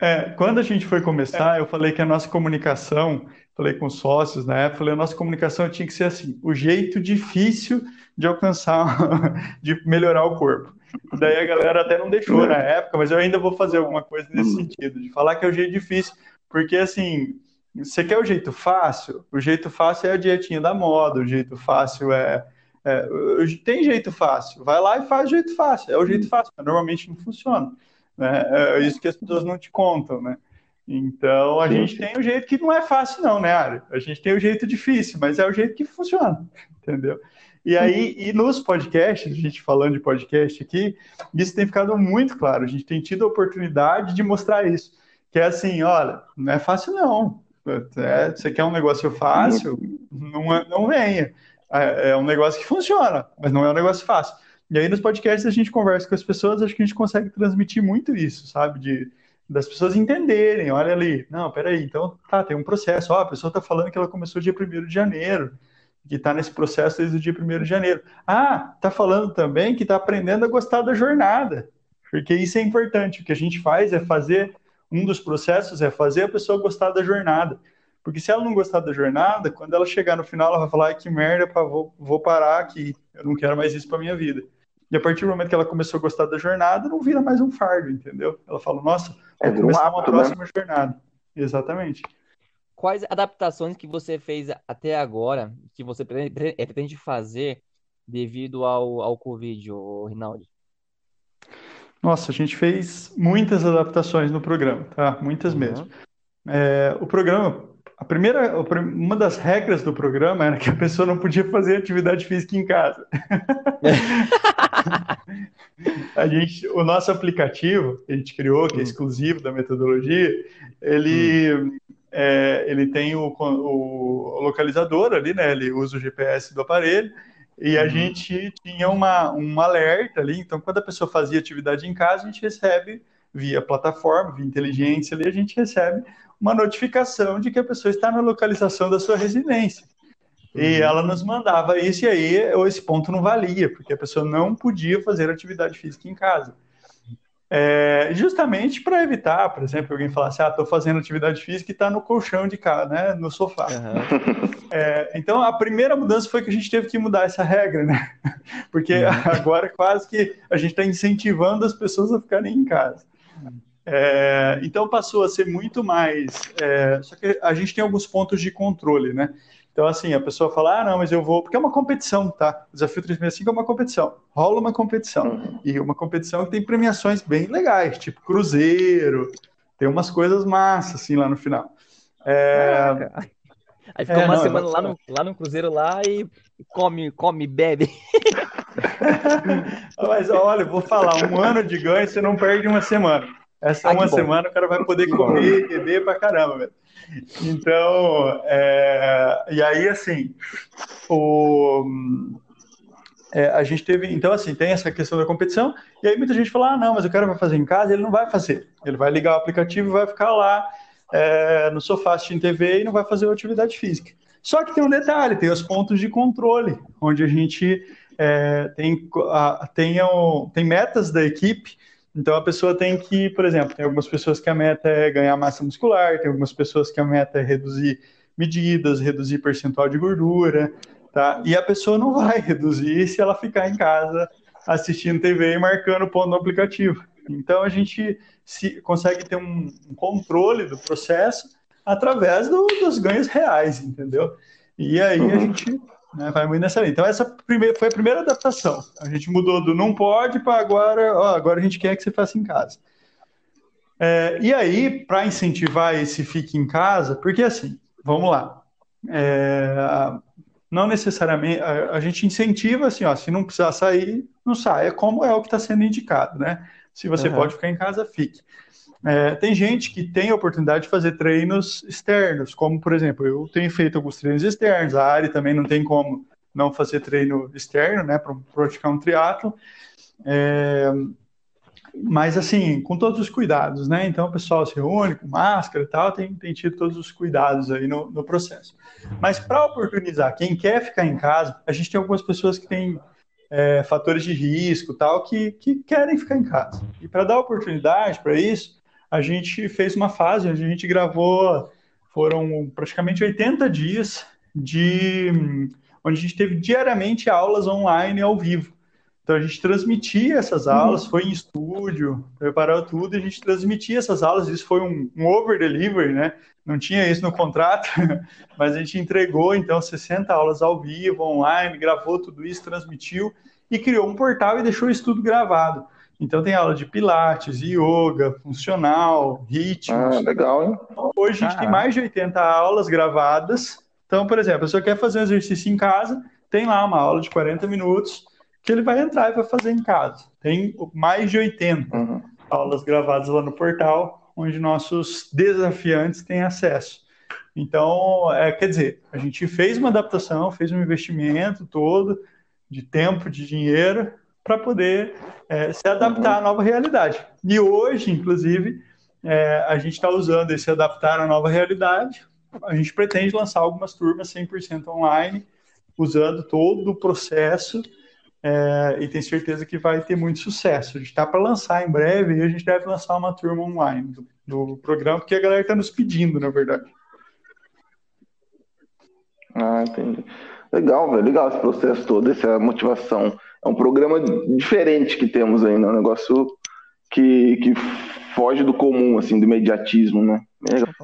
É, quando a gente foi começar, eu falei que a nossa comunicação, falei com sócios na época, falei, a nossa comunicação tinha que ser assim, o jeito difícil de alcançar, de melhorar o corpo. Daí a galera até não deixou na época, mas eu ainda vou fazer alguma coisa nesse hum. sentido, de falar que é o jeito difícil, porque assim, você quer o jeito fácil? O jeito fácil é a dietinha da moda, o jeito fácil é, é, tem jeito fácil, vai lá e faz o jeito fácil, é o jeito fácil, mas normalmente não funciona. Né? É isso que as pessoas não te contam, né? Então a gente tem o jeito que não é fácil, não, né, Ari? A gente tem o jeito difícil, mas é o jeito que funciona, entendeu? E aí, e nos podcasts, a gente falando de podcast aqui, isso tem ficado muito claro. A gente tem tido a oportunidade de mostrar isso. Que é assim, olha, não é fácil, não. É, você quer um negócio fácil? Não, é, não venha. É, é um negócio que funciona, mas não é um negócio fácil. E aí nos podcasts a gente conversa com as pessoas, acho que a gente consegue transmitir muito isso, sabe? De, das pessoas entenderem, olha ali, não, peraí, então tá, tem um processo, ó, a pessoa está falando que ela começou dia 1 de janeiro, que está nesse processo desde o dia 1 de janeiro. Ah, está falando também que está aprendendo a gostar da jornada, porque isso é importante, o que a gente faz é fazer, um dos processos é fazer a pessoa gostar da jornada, porque se ela não gostar da jornada, quando ela chegar no final, ela vai falar, que merda, pá, vou, vou parar aqui, eu não quero mais isso para minha vida. E a partir do momento que ela começou a gostar da jornada, não vira mais um fardo, entendeu? Ela fala, nossa, É, vou começar uma né? próxima jornada. Exatamente. Quais adaptações que você fez até agora que você eh, pretende fazer devido ao, ao Covid, Rinaldi? Nossa, a gente fez muitas adaptações no programa, tá? Muitas Uhum. mesmo. É, o programa, a primeira, uma das regras do programa era que a pessoa não podia fazer atividade física em casa. A gente, o nosso aplicativo que a gente criou, que é Hum. exclusivo da metodologia, ele, é, ele tem o, o localizador ali, né? Ele usa o GPS do aparelho e a Uhum. gente tinha uma, um alerta ali. Então, quando a pessoa fazia atividade em casa, a gente recebe via plataforma, via inteligência ali, a gente recebe uma notificação de que a pessoa está na localização da sua residência. E Uhum. ela nos mandava isso, e aí esse ponto não valia, porque a pessoa não podia fazer atividade física em casa. É, justamente para evitar, por exemplo, alguém falasse, ah, estou fazendo atividade física e está no colchão de casa, né, no sofá. Aham. É, então, a primeira mudança foi que a gente teve que mudar essa regra, né? Porque Uhum. agora quase que a gente está incentivando as pessoas a ficarem em casa. É, então, passou a ser muito mais. é, só que a gente tem alguns pontos de controle, né? Então, assim, a pessoa fala, ah, não, mas eu vou. Porque é uma competição, tá? O Desafio 365 é uma competição. Rola uma competição. Uhum. E uma competição que tem premiações bem legais, tipo cruzeiro, tem umas coisas massas, assim, lá no final. É. Aí fica É, uma não, é semana lá no, lá no Cruzeiro lá e come, come, bebe. Mas olha, eu vou falar, um ano de ganho você não perde uma semana. Essa Ah, que uma bom. semana o cara vai poder comer e beber pra caramba, velho. Então, é, e aí assim, o, é, a gente teve, então assim, tem essa questão da competição, e aí muita gente fala, ah, não, mas o cara vai fazer em casa, ele não vai fazer. Ele vai ligar o aplicativo e vai ficar lá é, no sofá assistindo TV e não vai fazer atividade física. Só que tem um detalhe, tem os pontos de controle, onde a gente é, tem, a, tem, o- tem metas da equipe, então a pessoa tem que, por exemplo, tem algumas pessoas que a meta é ganhar massa muscular, tem algumas pessoas que a meta é reduzir medidas, reduzir percentual de gordura, tá? E a pessoa não vai reduzir se ela ficar em casa assistindo TV e marcando ponto no aplicativo. Então a gente se, consegue ter um, um controle do processo através do- dos ganhos reais, entendeu? E aí a Uhum. gente né, vai muito nessa linha. Então essa primeira, foi a primeira adaptação. A gente mudou do não pode para agora, ó, agora a gente quer que você faça em casa. É, e aí, para incentivar esse fique em casa, porque assim, vamos lá, é, não necessariamente, a, a gente incentiva assim, ó, se não precisar sair, não saia, como é o que está sendo indicado, né? Se você Aham. pode ficar em casa, fique. É, tem gente que tem a oportunidade de fazer treinos externos, como por exemplo, eu tenho feito alguns treinos externos, a Ari também não tem como não fazer treino externo, né, para praticar um triatlo. É, mas assim, com todos os cuidados, né? Então o pessoal se reúne com máscara e tal, tem, tem tido todos os cuidados aí no, no processo. Mas para oportunizar quem quer ficar em casa, a gente tem algumas pessoas que têm é, fatores de risco tal, que, que querem ficar em casa. E para dar oportunidade para isso, a gente fez uma fase onde a gente gravou, foram praticamente 80 dias de onde a gente teve diariamente aulas online ao vivo. Então a gente transmitia essas aulas, foi em estúdio, preparou tudo, e a gente transmitia essas aulas. Isso foi um, um over delivery, né? Não tinha isso no contrato, mas a gente entregou então 60 aulas ao vivo, online, gravou tudo isso, transmitiu e criou um portal e deixou isso tudo gravado. Então tem aula de pilates, yoga, funcional, ritmos. Ah, legal, hein? Hoje a gente tem Caraca. mais de 80 aulas gravadas. Então, por exemplo, a pessoa quer fazer um exercício em casa, tem lá uma aula de 40 minutos que ele vai entrar e vai fazer em casa. Tem mais de 80 Uhum. aulas gravadas lá no portal, onde nossos desafiantes têm acesso. Então, é, quer dizer, a gente fez uma adaptação, fez um investimento todo de tempo, de dinheiro, para poder é, se adaptar à nova realidade. E hoje, inclusive, é, a gente está usando esse adaptar à nova realidade. A gente pretende lançar algumas turmas 100% online, usando todo o processo é, e tem certeza que vai ter muito sucesso. A gente está para lançar em breve e a gente deve lançar uma turma online do, do programa, porque a galera está nos pedindo, na verdade. Ah, entendi. Legal, velho. Legal esse processo todo, essa motivação. É um programa diferente que temos aí, né? Um negócio que, que foge do comum, assim, do imediatismo, né?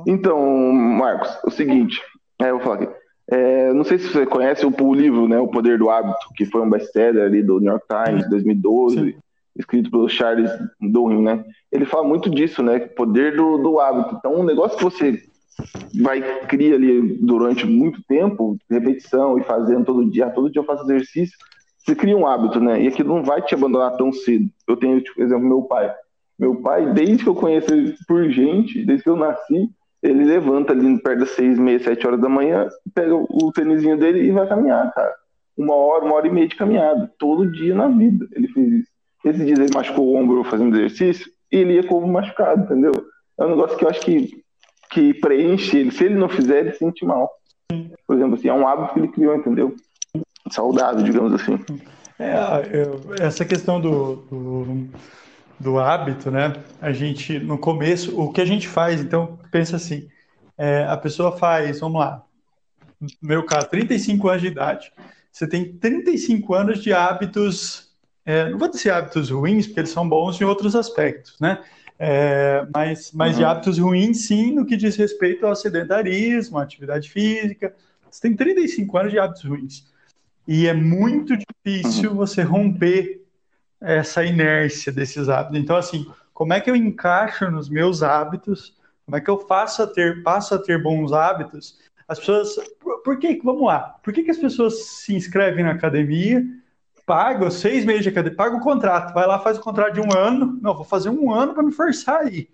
Então, Marcos, é o seguinte, é, eu vou falar aqui. É, não sei se você conhece o, o, livro, né, O Poder do Hábito, que foi um best-seller ali do New York Times, 2012, Sim. escrito pelo Charles Duhigg, né? Ele fala muito disso, né? Poder do, do hábito. Então, um negócio que você vai criar ali durante muito tempo, repetição e fazendo todo dia, todo dia eu faço exercício, você cria um hábito, né? E aquilo não vai te abandonar tão cedo. Eu tenho, tipo, exemplo, meu pai. Meu pai, desde que eu conheço ele por gente, desde que eu nasci, ele levanta ali perto das seis, meia, sete horas da manhã, pega o tênisinho dele e vai caminhar, cara. Uma hora, uma hora e meia de caminhada. Todo dia na vida ele fez isso. Esse dia ele machucou o ombro fazendo exercício e ele ia como machucado, entendeu? É um negócio que eu acho que que preenche ele. Se ele não fizer, ele se sente mal. Por exemplo, assim, é um hábito que ele criou, entendeu? Saudável, digamos assim. É, essa questão do, do, do, hábito, né? A gente, no começo, o que a gente faz, então, pensa assim, é, a pessoa faz, vamos lá, no meu caso, 35 anos de idade. Você tem 35 anos de hábitos, é, não vou dizer hábitos ruins, porque eles são bons em outros aspectos, né? É, mas mas uhum. de hábitos ruins, sim, no que diz respeito ao sedentarismo, à atividade física. Você tem 35 anos de hábitos ruins. E é muito difícil uhum. você romper essa inércia desses hábitos. Então, assim, como é que eu encaixo nos meus hábitos? Como é que eu faço a ter, passo a ter bons hábitos? As pessoas. Por, por que, vamos lá, por que, que as pessoas se inscrevem na academia paga seis meses de academia, paga o contrato, vai lá, faz o contrato de um ano, não, vou fazer um ano para me forçar aí,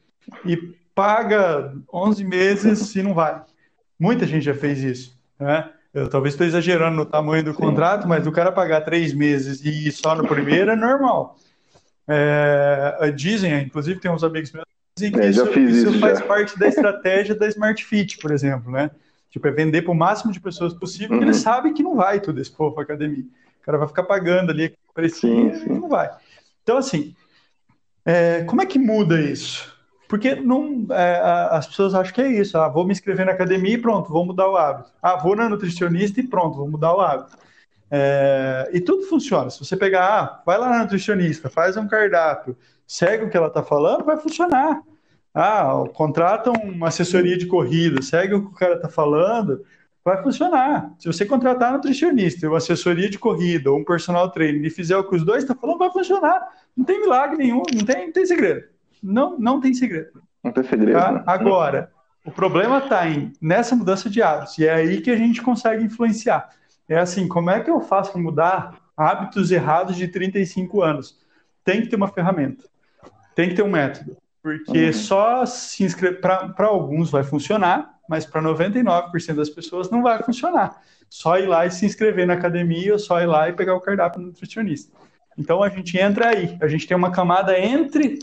e paga 11 meses e não vai. Muita gente já fez isso, né? Eu talvez estou exagerando no tamanho do Sim. contrato, mas o cara pagar três meses e ir só no primeiro é normal. É, dizem, inclusive tem uns amigos meus que dizem que é, isso, isso, isso faz parte da estratégia da Smart Fit, por exemplo, né? Tipo, é vender para o máximo de pessoas possível, uhum. porque ele sabe que não vai tudo esse povo academia cara vai ficar pagando ali precinho e não vai. Então, assim, é, como é que muda isso? Porque não, é, as pessoas acham que é isso. Ah, vou me inscrever na academia e pronto, vou mudar o hábito. Ah, vou na nutricionista e pronto, vou mudar o hábito. É, e tudo funciona. Se você pegar, ah, vai lá na nutricionista, faz um cardápio, segue o que ela está falando, vai funcionar. Ah, contrata uma assessoria de corrida, segue o que o cara está falando, vai funcionar. Se você contratar um nutricionista, uma assessoria de corrida, ou um personal trainer e fizer o que os dois estão falando, vai funcionar. Não tem milagre nenhum, não tem, não tem segredo. Não, não tem segredo. Não tem segredo. Tá? Né? Agora, o problema está nessa mudança de hábitos, e é aí que a gente consegue influenciar. É assim, como é que eu faço para mudar hábitos errados de 35 anos? Tem que ter uma ferramenta, tem que ter um método, porque uhum. só se inscrever, para alguns vai funcionar, mas para 99% das pessoas não vai funcionar. Só ir lá e se inscrever na academia, ou só ir lá e pegar o cardápio do nutricionista. Então a gente entra aí, a gente tem uma camada entre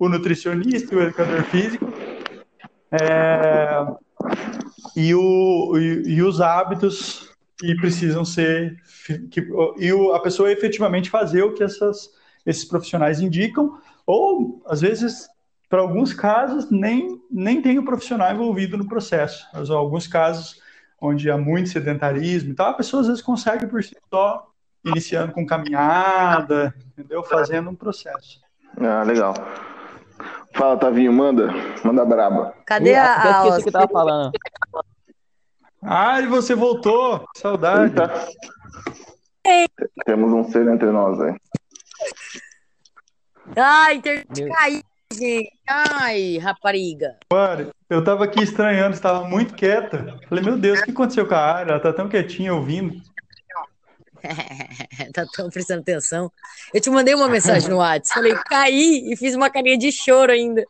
o nutricionista o educador físico é, e, o, e, e, os hábitos que precisam ser que, e o, a pessoa efetivamente fazer o que essas, esses profissionais indicam, ou às vezes para alguns casos, nem, nem tem o profissional envolvido no processo. Mas alguns casos onde há muito sedentarismo e tal, a pessoa às vezes consegue por si só, iniciando com caminhada, entendeu? Fazendo um processo. Ah, legal. Fala, Tavinho, manda. Manda braba. Cadê a, a, que tava falando. Ai, você voltou. Saudade. Eita. Temos um ser entre nós aí. Ai, internet caiu gente. Ai, rapariga. Mano, eu tava aqui estranhando, estava muito quieta. Falei, meu Deus, o que aconteceu com a área? Ela tá tão quietinha ouvindo. tá tão prestando atenção. Eu te mandei uma mensagem no WhatsApp. Falei, caí e fiz uma carinha de choro ainda.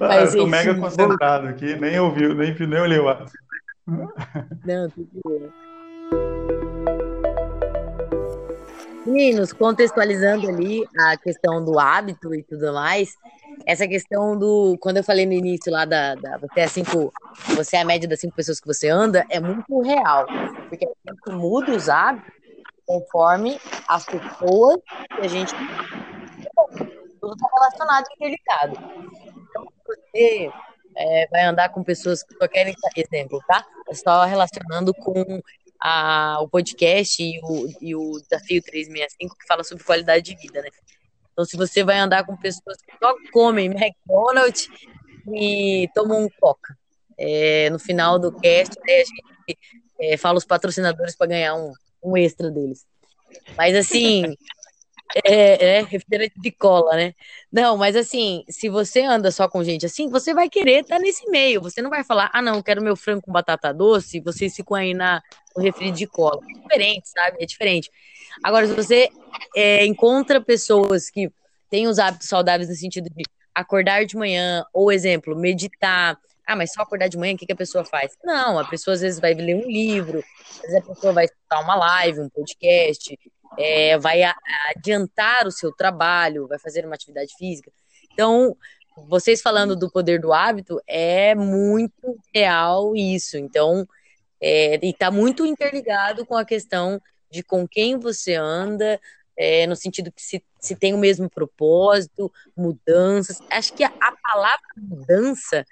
Ah, Mas, eu tô mega concentrado aqui, nem ouviu, nem, nem olhei o WhatsApp. Não, tudo bem. Meninos, contextualizando ali a questão do hábito e tudo mais, essa questão do. Quando eu falei no início lá da. da você, é cinco, você é a média das cinco pessoas que você anda, é muito real. Porque a gente muda os hábitos conforme as pessoas que a gente. Tudo está relacionado e interligado. Então, você é, vai andar com pessoas que querem. Exemplo, tá? Só relacionando com a, o podcast e o, e o Desafio 365, que fala sobre qualidade de vida, né? Então, se você vai andar com pessoas que só comem McDonald's e tomam um coca, é, no final do cast, a gente é, fala os patrocinadores para ganhar um, um extra deles. Mas, assim, é, é, refrigerante de cola, né? Não, mas assim, se você anda só com gente assim, você vai querer estar tá nesse meio. Você não vai falar, ah, não, quero meu frango com batata doce, vocês ficam aí na, no refri de cola. É diferente, sabe? É diferente. Agora, se você é, encontra pessoas que têm os hábitos saudáveis no sentido de acordar de manhã, ou exemplo, meditar. Ah, mas só acordar de manhã, o que, que a pessoa faz? Não, a pessoa às vezes vai ler um livro, às vezes a pessoa vai escutar uma live, um podcast, é, vai adiantar o seu trabalho, vai fazer uma atividade física. Então, vocês falando do poder do hábito, é muito real isso. Então, é, e está muito interligado com a questão de com quem você anda, é, no sentido que se, se tem o mesmo propósito, mudanças. Acho que a, a, palavra mudança,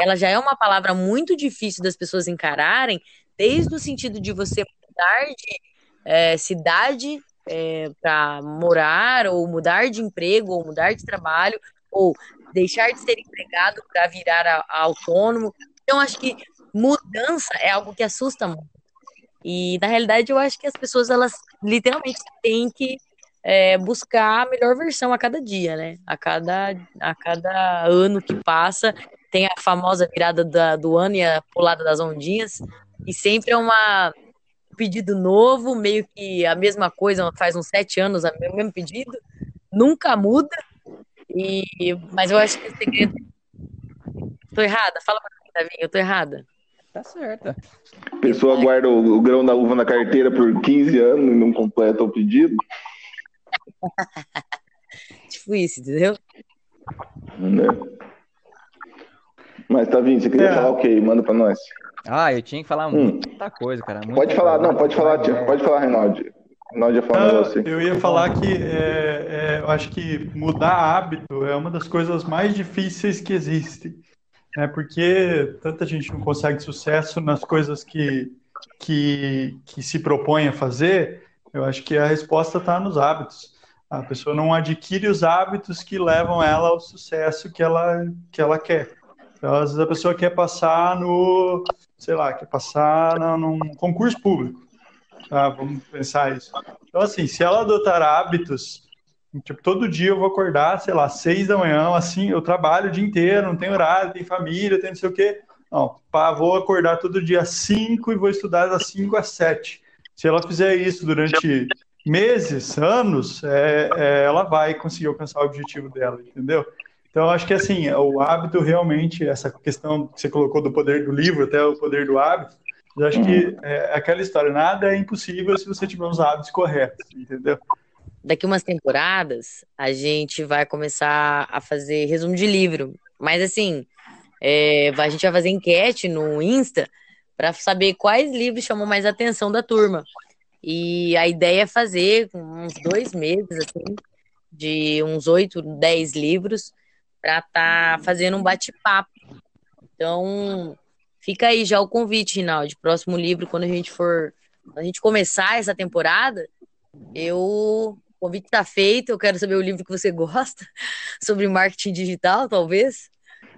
ela já é uma palavra muito difícil das pessoas encararem, desde o sentido de você mudar de é, cidade é, para morar, ou mudar de emprego, ou mudar de trabalho, ou deixar de ser empregado para virar a, a autônomo. Então, acho que mudança é algo que assusta muito. E, na realidade, eu acho que as pessoas, elas literalmente têm que é, buscar a melhor versão a cada dia, né? A cada, a cada ano que passa, tem a famosa virada da, do ano e a pulada das ondinhas, e sempre é uma pedido novo, meio que a mesma coisa, faz uns sete anos, o mesmo pedido, nunca muda. E, mas eu acho que o segredo. Tô errada? Fala pra mim, Davi, eu tô errada. Tá certo. A pessoa guarda o, o, grão da uva na carteira por 15 anos e não completa o pedido. tipo isso, entendeu? Né? Mas, Tavinho, você queria é. falar o quê? Manda pra nós. Ah, eu tinha que falar hum. muita coisa, cara. Muita pode falar, não, pode falar, tia, pode falar, Reinaldo. Reinaldo ia falar ah, você. Eu ia falar que é, é, eu acho que mudar hábito é uma das coisas mais difíceis que existem. É porque tanta gente não consegue sucesso nas coisas que, que, que se propõe a fazer. Eu acho que a resposta está nos hábitos. A pessoa não adquire os hábitos que levam ela ao sucesso que ela, que ela quer. Então, às vezes a pessoa quer passar no, sei lá, quer passar no, num concurso público. Tá? Vamos pensar isso. Então, assim, se ela adotar hábitos, tipo, todo dia eu vou acordar, sei lá, seis da manhã, assim, eu trabalho o dia inteiro, não tenho horário, tem família, tem não sei o quê. Não, pá, vou acordar todo dia às cinco e vou estudar das cinco às sete. Se ela fizer isso durante meses, anos, é, é, ela vai conseguir alcançar o objetivo dela, entendeu? Então, acho que assim, o hábito realmente, essa questão que você colocou do poder do livro até o poder do hábito, eu acho que é aquela história, nada é impossível se você tiver os hábitos corretos, entendeu? Daqui umas temporadas, a gente vai começar a fazer resumo de livro. Mas assim, é, a gente vai fazer enquete no Insta para saber quais livros chamam mais atenção da turma. E a ideia é fazer uns dois meses, assim, de uns oito, dez livros, para estar tá fazendo um bate-papo. Então, fica aí já o convite, Rinaldi. Próximo livro, quando a gente for. Quando a gente começar essa temporada, eu. O convite está feito, eu quero saber o livro que você gosta, sobre marketing digital, talvez.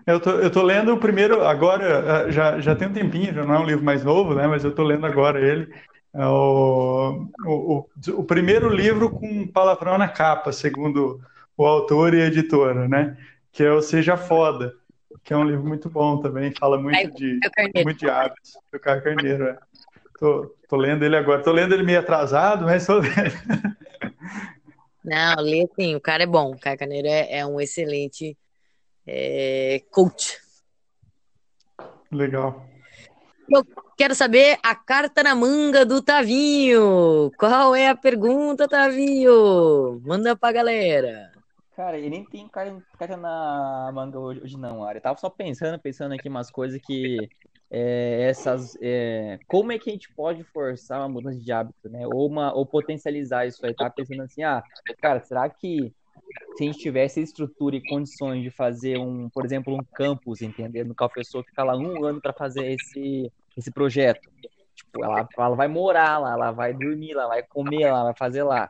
Eu tô, eu tô lendo o primeiro, agora, eh, já, já tem um tempinho, já não é um livro mais novo, né? Mas eu tô lendo agora ele. É o, o, o, primeiro livro com palavrão na capa, segundo o autor e a editora, né? que é o Seja Foda, que é um livro muito bom também, fala muito de, muito de hábitos, do Caio Carneiro. É. Tô, tô lendo ele agora, tô lendo ele meio atrasado, mas tô lendo. Não, lê sim, o cara é bom, o Caio Carneiro é, é um excelente é, coach. Legal. Eu quero saber a carta na manga do Tavinho. Qual é a pergunta, Tavinho? Manda pra galera. Cara, ele nem tem carta, carta na manga hoje, hoje não, Ari. Eu tava só pensando, pensando aqui umas coisas que é, essas. é, como é que a gente pode forçar uma mudança de hábito, né? Ou, uma, ou potencializar isso aí. Tava pensando assim, ah, cara, será que se a gente tivesse estrutura e condições de fazer um, por exemplo, um campus, entendeu? No qual a pessoa fica lá um ano para fazer esse, esse projeto. Tipo, ela, ela vai morar lá, ela vai dormir lá, vai comer lá, vai fazer lá.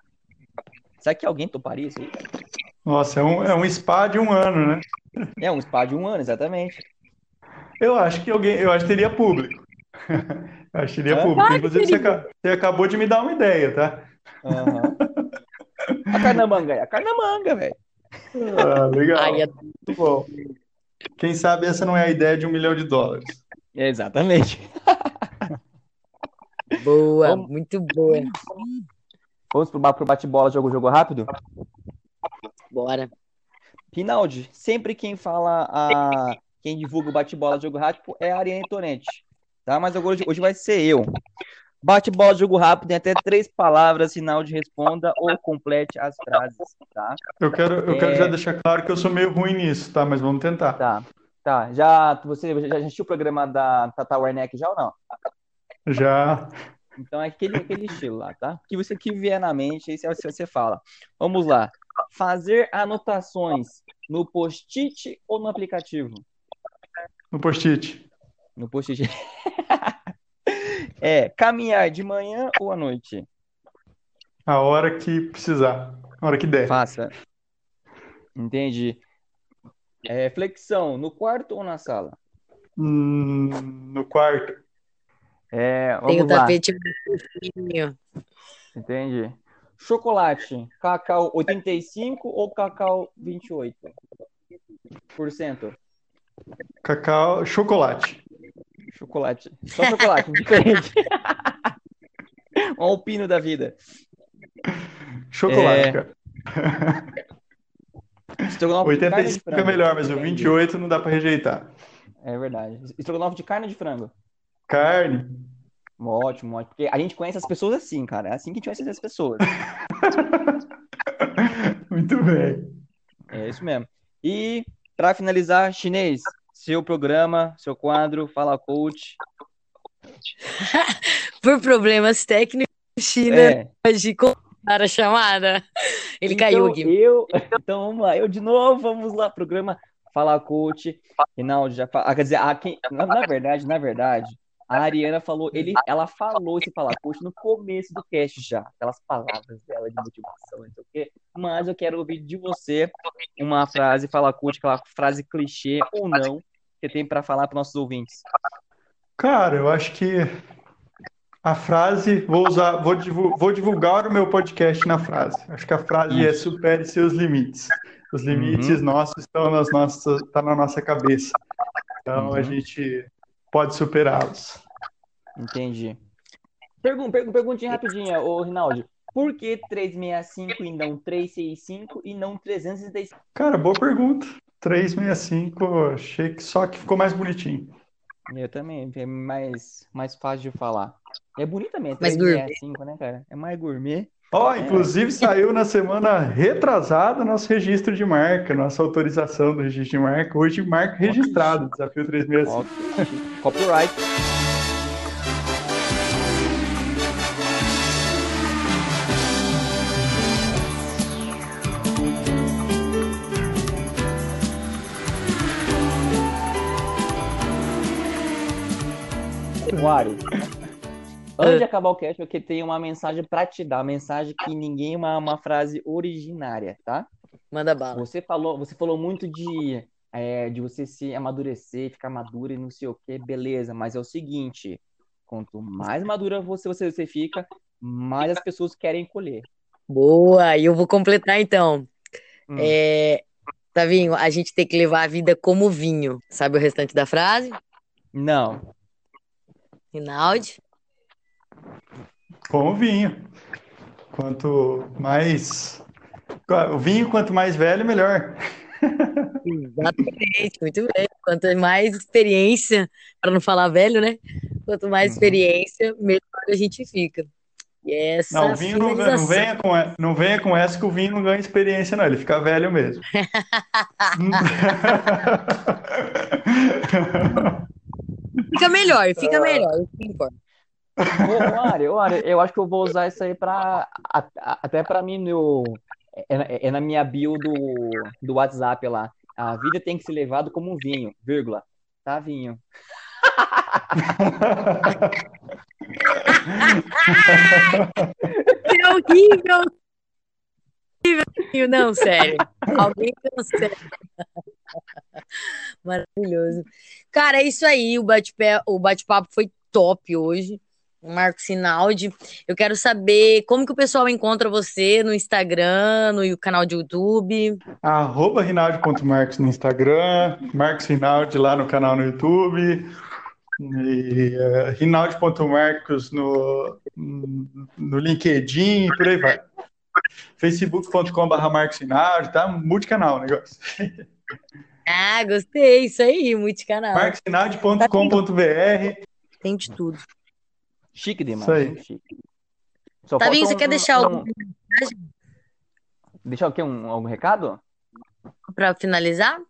Será que alguém toparia isso aí? Nossa, é um, é um spa de um ano, né? É um spa de um ano, exatamente. Eu acho que alguém, eu acho que teria público. Eu acho que teria É? público. Que Inclusive, você, você acabou de me dar uma ideia, tá? Aham. A carnamanga aí, a carnamanga, velho. Ah, legal. Ai, é- Muito bom. Quem sabe essa não é a ideia de um milhão de dólares. Exatamente. boa, Vamos- muito boa. Vamos pro bate-bola, jogo, jogo rápido? Bora. Rinaldi, sempre quem fala a quem divulga o bate-bola jogo rápido é a Ariane Torrente, tá? Mas agora hoje, vai ser eu. Bate-bola jogo rápido tem até três palavras, Rinaldi responda ou complete as frases, tá? Eu quero, eu quero É. já deixar claro que eu sou meio ruim nisso, tá? Mas vamos tentar. Tá. Tá, já você já assistiu o programa da Tata Werneck já ou não? Já. Então é aquele, aquele estilo lá, tá? Que você que vier na mente, aí você, você fala. Vamos lá. Fazer anotações no post-it ou no aplicativo? No post-it. No post-it. É, caminhar de manhã ou à noite? A hora que precisar. A hora que der. Faça. Entendi. É, flexão, no quarto ou na sala? Hum, no quarto. É, Tem o vamos lá. tapete fofinho. Entendi. Chocolate, cacau 85 ou cacau 28%? Cacau, chocolate. Chocolate. Só chocolate, diferente. Um alpino da vida. Chocolate, É. cara. Estrogonofe de carne de 85 é melhor, mas o Entendi. 28 não dá pra rejeitar. É verdade. Estrogonofe de carne ou de frango? Carne. Ótimo, ótimo. Porque a gente conhece as pessoas assim, cara. É assim que a gente conhece as pessoas. Muito bem. É isso mesmo. E, pra finalizar, chinês, seu programa, seu quadro, Fala Coach. Por problemas técnicos, China É. de cortar a chamada. Ele caiu Então, aqui. eu, então vamos lá, eu de novo, vamos lá, programa Fala Coach. Rinaldo já fala, ah, quer dizer, a quem, na, na verdade, na verdade, a Ariana falou, ele, ela falou esse Fala Coach no começo do cast já, aquelas palavras dela de motivação, não sei o quê, mas eu quero ouvir de você uma frase Fala Coach, aquela frase clichê ou não, que tem para falar para nossos ouvintes. Cara, eu acho que a frase, vou usar, vou divu- vou divulgar o meu podcast na frase. Acho que a frase é supere seus limites. Os limites Uhum. nossos estão nas nossas, tá na nossa cabeça. Então a Uhum. gente pode superá-los. Entendi. Pergun pergun perguntinha rapidinha, ô Rinaldi. Por que 365 e não 365 e não 365? Cara, boa pergunta. 365, achei que só que ficou mais bonitinho. Eu também, é mais, mais fácil de falar. É bonito também, Mais 365, né, cara? É mais gourmet. Ó, inclusive saiu na semana retrasada nosso registro de marca, nossa autorização do registro de marca. Hoje, marca registrada, desafio 365. Ok. Copyright. Wari, antes de acabar o cast, eu tenho uma mensagem pra te dar, uma mensagem que ninguém, uma, uma frase originária, tá? Manda bala. Você falou, você falou muito de, é, de você se amadurecer, ficar madura e não sei o que, beleza, mas é o seguinte, quanto mais madura você, você, você fica, mais as pessoas querem colher. Boa, e eu vou completar então. Hum. É, Tavinho, a gente tem que levar a vida como vinho. Sabe o restante da frase? Não, Rinaldi? Com o vinho. Quanto mais. O vinho, quanto mais velho, melhor. Exatamente, muito bem. Quanto mais experiência, para não falar velho, né? Quanto mais Uhum. experiência, melhor a gente fica. E essa Não, o vinho não, venha com, não venha com essa que o vinho não ganha experiência, não. Ele fica velho mesmo. Fica melhor, fica melhor, que importa. Ô, Ari, ô, Ari, eu acho que eu vou usar isso aí pra, até pra mim, no, é, na- é na minha bio do, do WhatsApp lá. A vida tem que ser levada como um vinho, vírgula. Tá, vinho. É horrível. Horrível. Não, sério. Alguém cancela. Maravilhoso. Cara, é isso aí. O bate-pé- o bate-papo foi top hoje. Marco Sinaldi. Eu quero saber como que o pessoal encontra você no Instagram, no canal de YouTube. Arroba Rinaldi.marcos no Instagram, Marcos Rinaldi lá no canal no YouTube, e eh, Rinaldi.marcos no, no LinkedIn e por aí vai. Facebook.com.br Marcos Rinaldi, tá? Multicanal o negócio. Ah, gostei. Isso aí, multicanal. marcosrinaldi.com.br Tem de tudo. Chique demais, Isso aí. chique. Só Tavinho, falta você um- quer deixar um- algum Deixar o quê? Um, algum recado? para finalizar?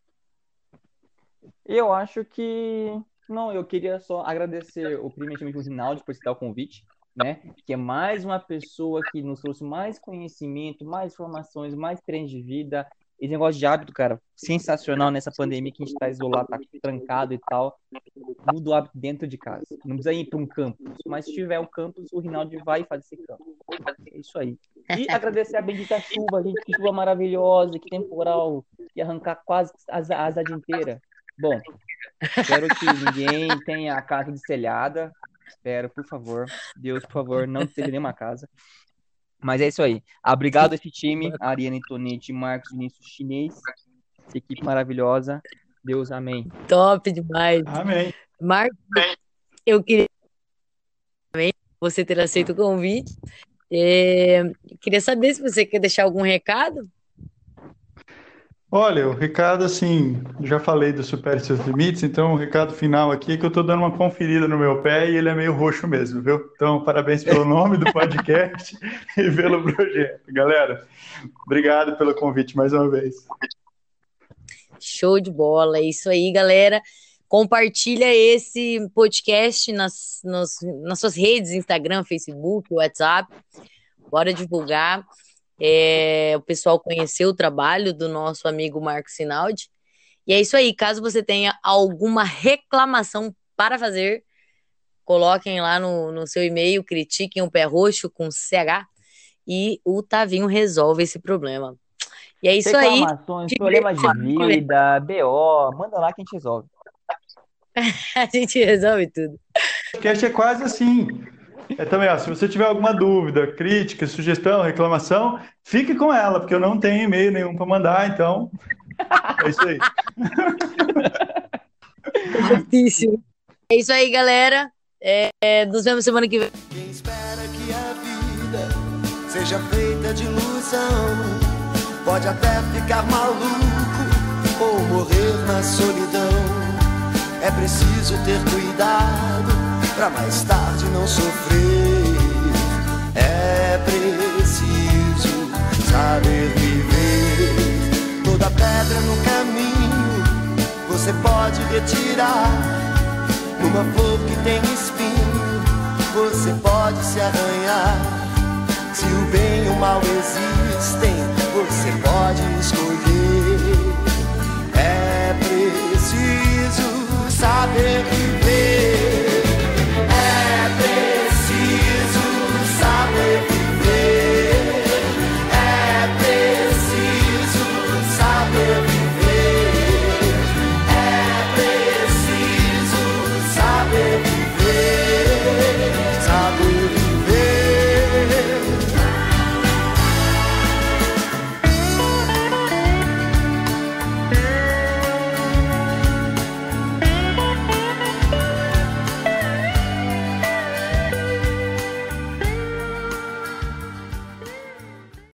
Eu acho que. Não, eu queria só agradecer o primeiramente o Rinaldi por citar o convite, né? Que é mais uma pessoa que nos trouxe mais conhecimento, mais informações, mais experiência de vida. Esse negócio de hábito, cara, sensacional nessa pandemia que a gente tá isolado, tá trancado e tal. Muda o hábito dentro de casa. Não precisa ir para um campus, mas se tiver um campus, o Rinaldi vai fazer esse campus. É isso aí. E agradecer a bendita chuva, gente, que chuva maravilhosa, que temporal, que arrancar quase as a asa inteira. Bom, espero que ninguém tenha a casa destelhada. Espero, por favor. Deus, por favor, não seja nenhuma casa. Mas é isso aí. Obrigado a esse time, Ariane Tonetti, Marcos Vinícius Chinês. Essa equipe maravilhosa. Deus, amém. Top demais. Amém. Marcos, eu queria você ter aceito o convite. É, queria saber se você quer deixar algum recado. Olha, o recado, assim, já falei do Supere Seus Limites, então o recado final aqui é que eu tô dando uma conferida no meu pé e ele é meio roxo mesmo, viu? Então, parabéns pelo nome do podcast e pelo projeto. Galera, obrigado pelo convite mais uma vez. Show de bola, é isso aí, galera. Compartilha esse podcast nas, nas, nas suas redes, Instagram, Facebook, WhatsApp. Bora divulgar. É, o pessoal conheceu o trabalho do nosso amigo Marcos Sinaldi. E é isso aí. Caso você tenha alguma reclamação para fazer, coloquem lá no, no seu e-mail, critiquem o pé roxo com CH e o Tavinho resolve esse problema. E é isso aí. Reclamações, problemas de vida, BO, manda lá que a gente resolve. A gente resolve tudo. O podcast é quase assim. É também, ó, se você tiver alguma dúvida, crítica, sugestão, reclamação, fique com ela, porque eu não tenho e-mail nenhum para mandar, então é isso aí. Certíssimo. É isso aí, galera. É, é, nos vemos semana que vem. Quem espera que a vida seja feita de ilusão pode até ficar maluco ou morrer na solidão. É preciso ter cuidado pra mais tarde não sofrer. É preciso saber viver. Toda pedra no caminho você pode retirar. Uma flor que tem espinho você pode se arranhar. Se o bem e o mal existem, você pode escolher. É preciso saber viver.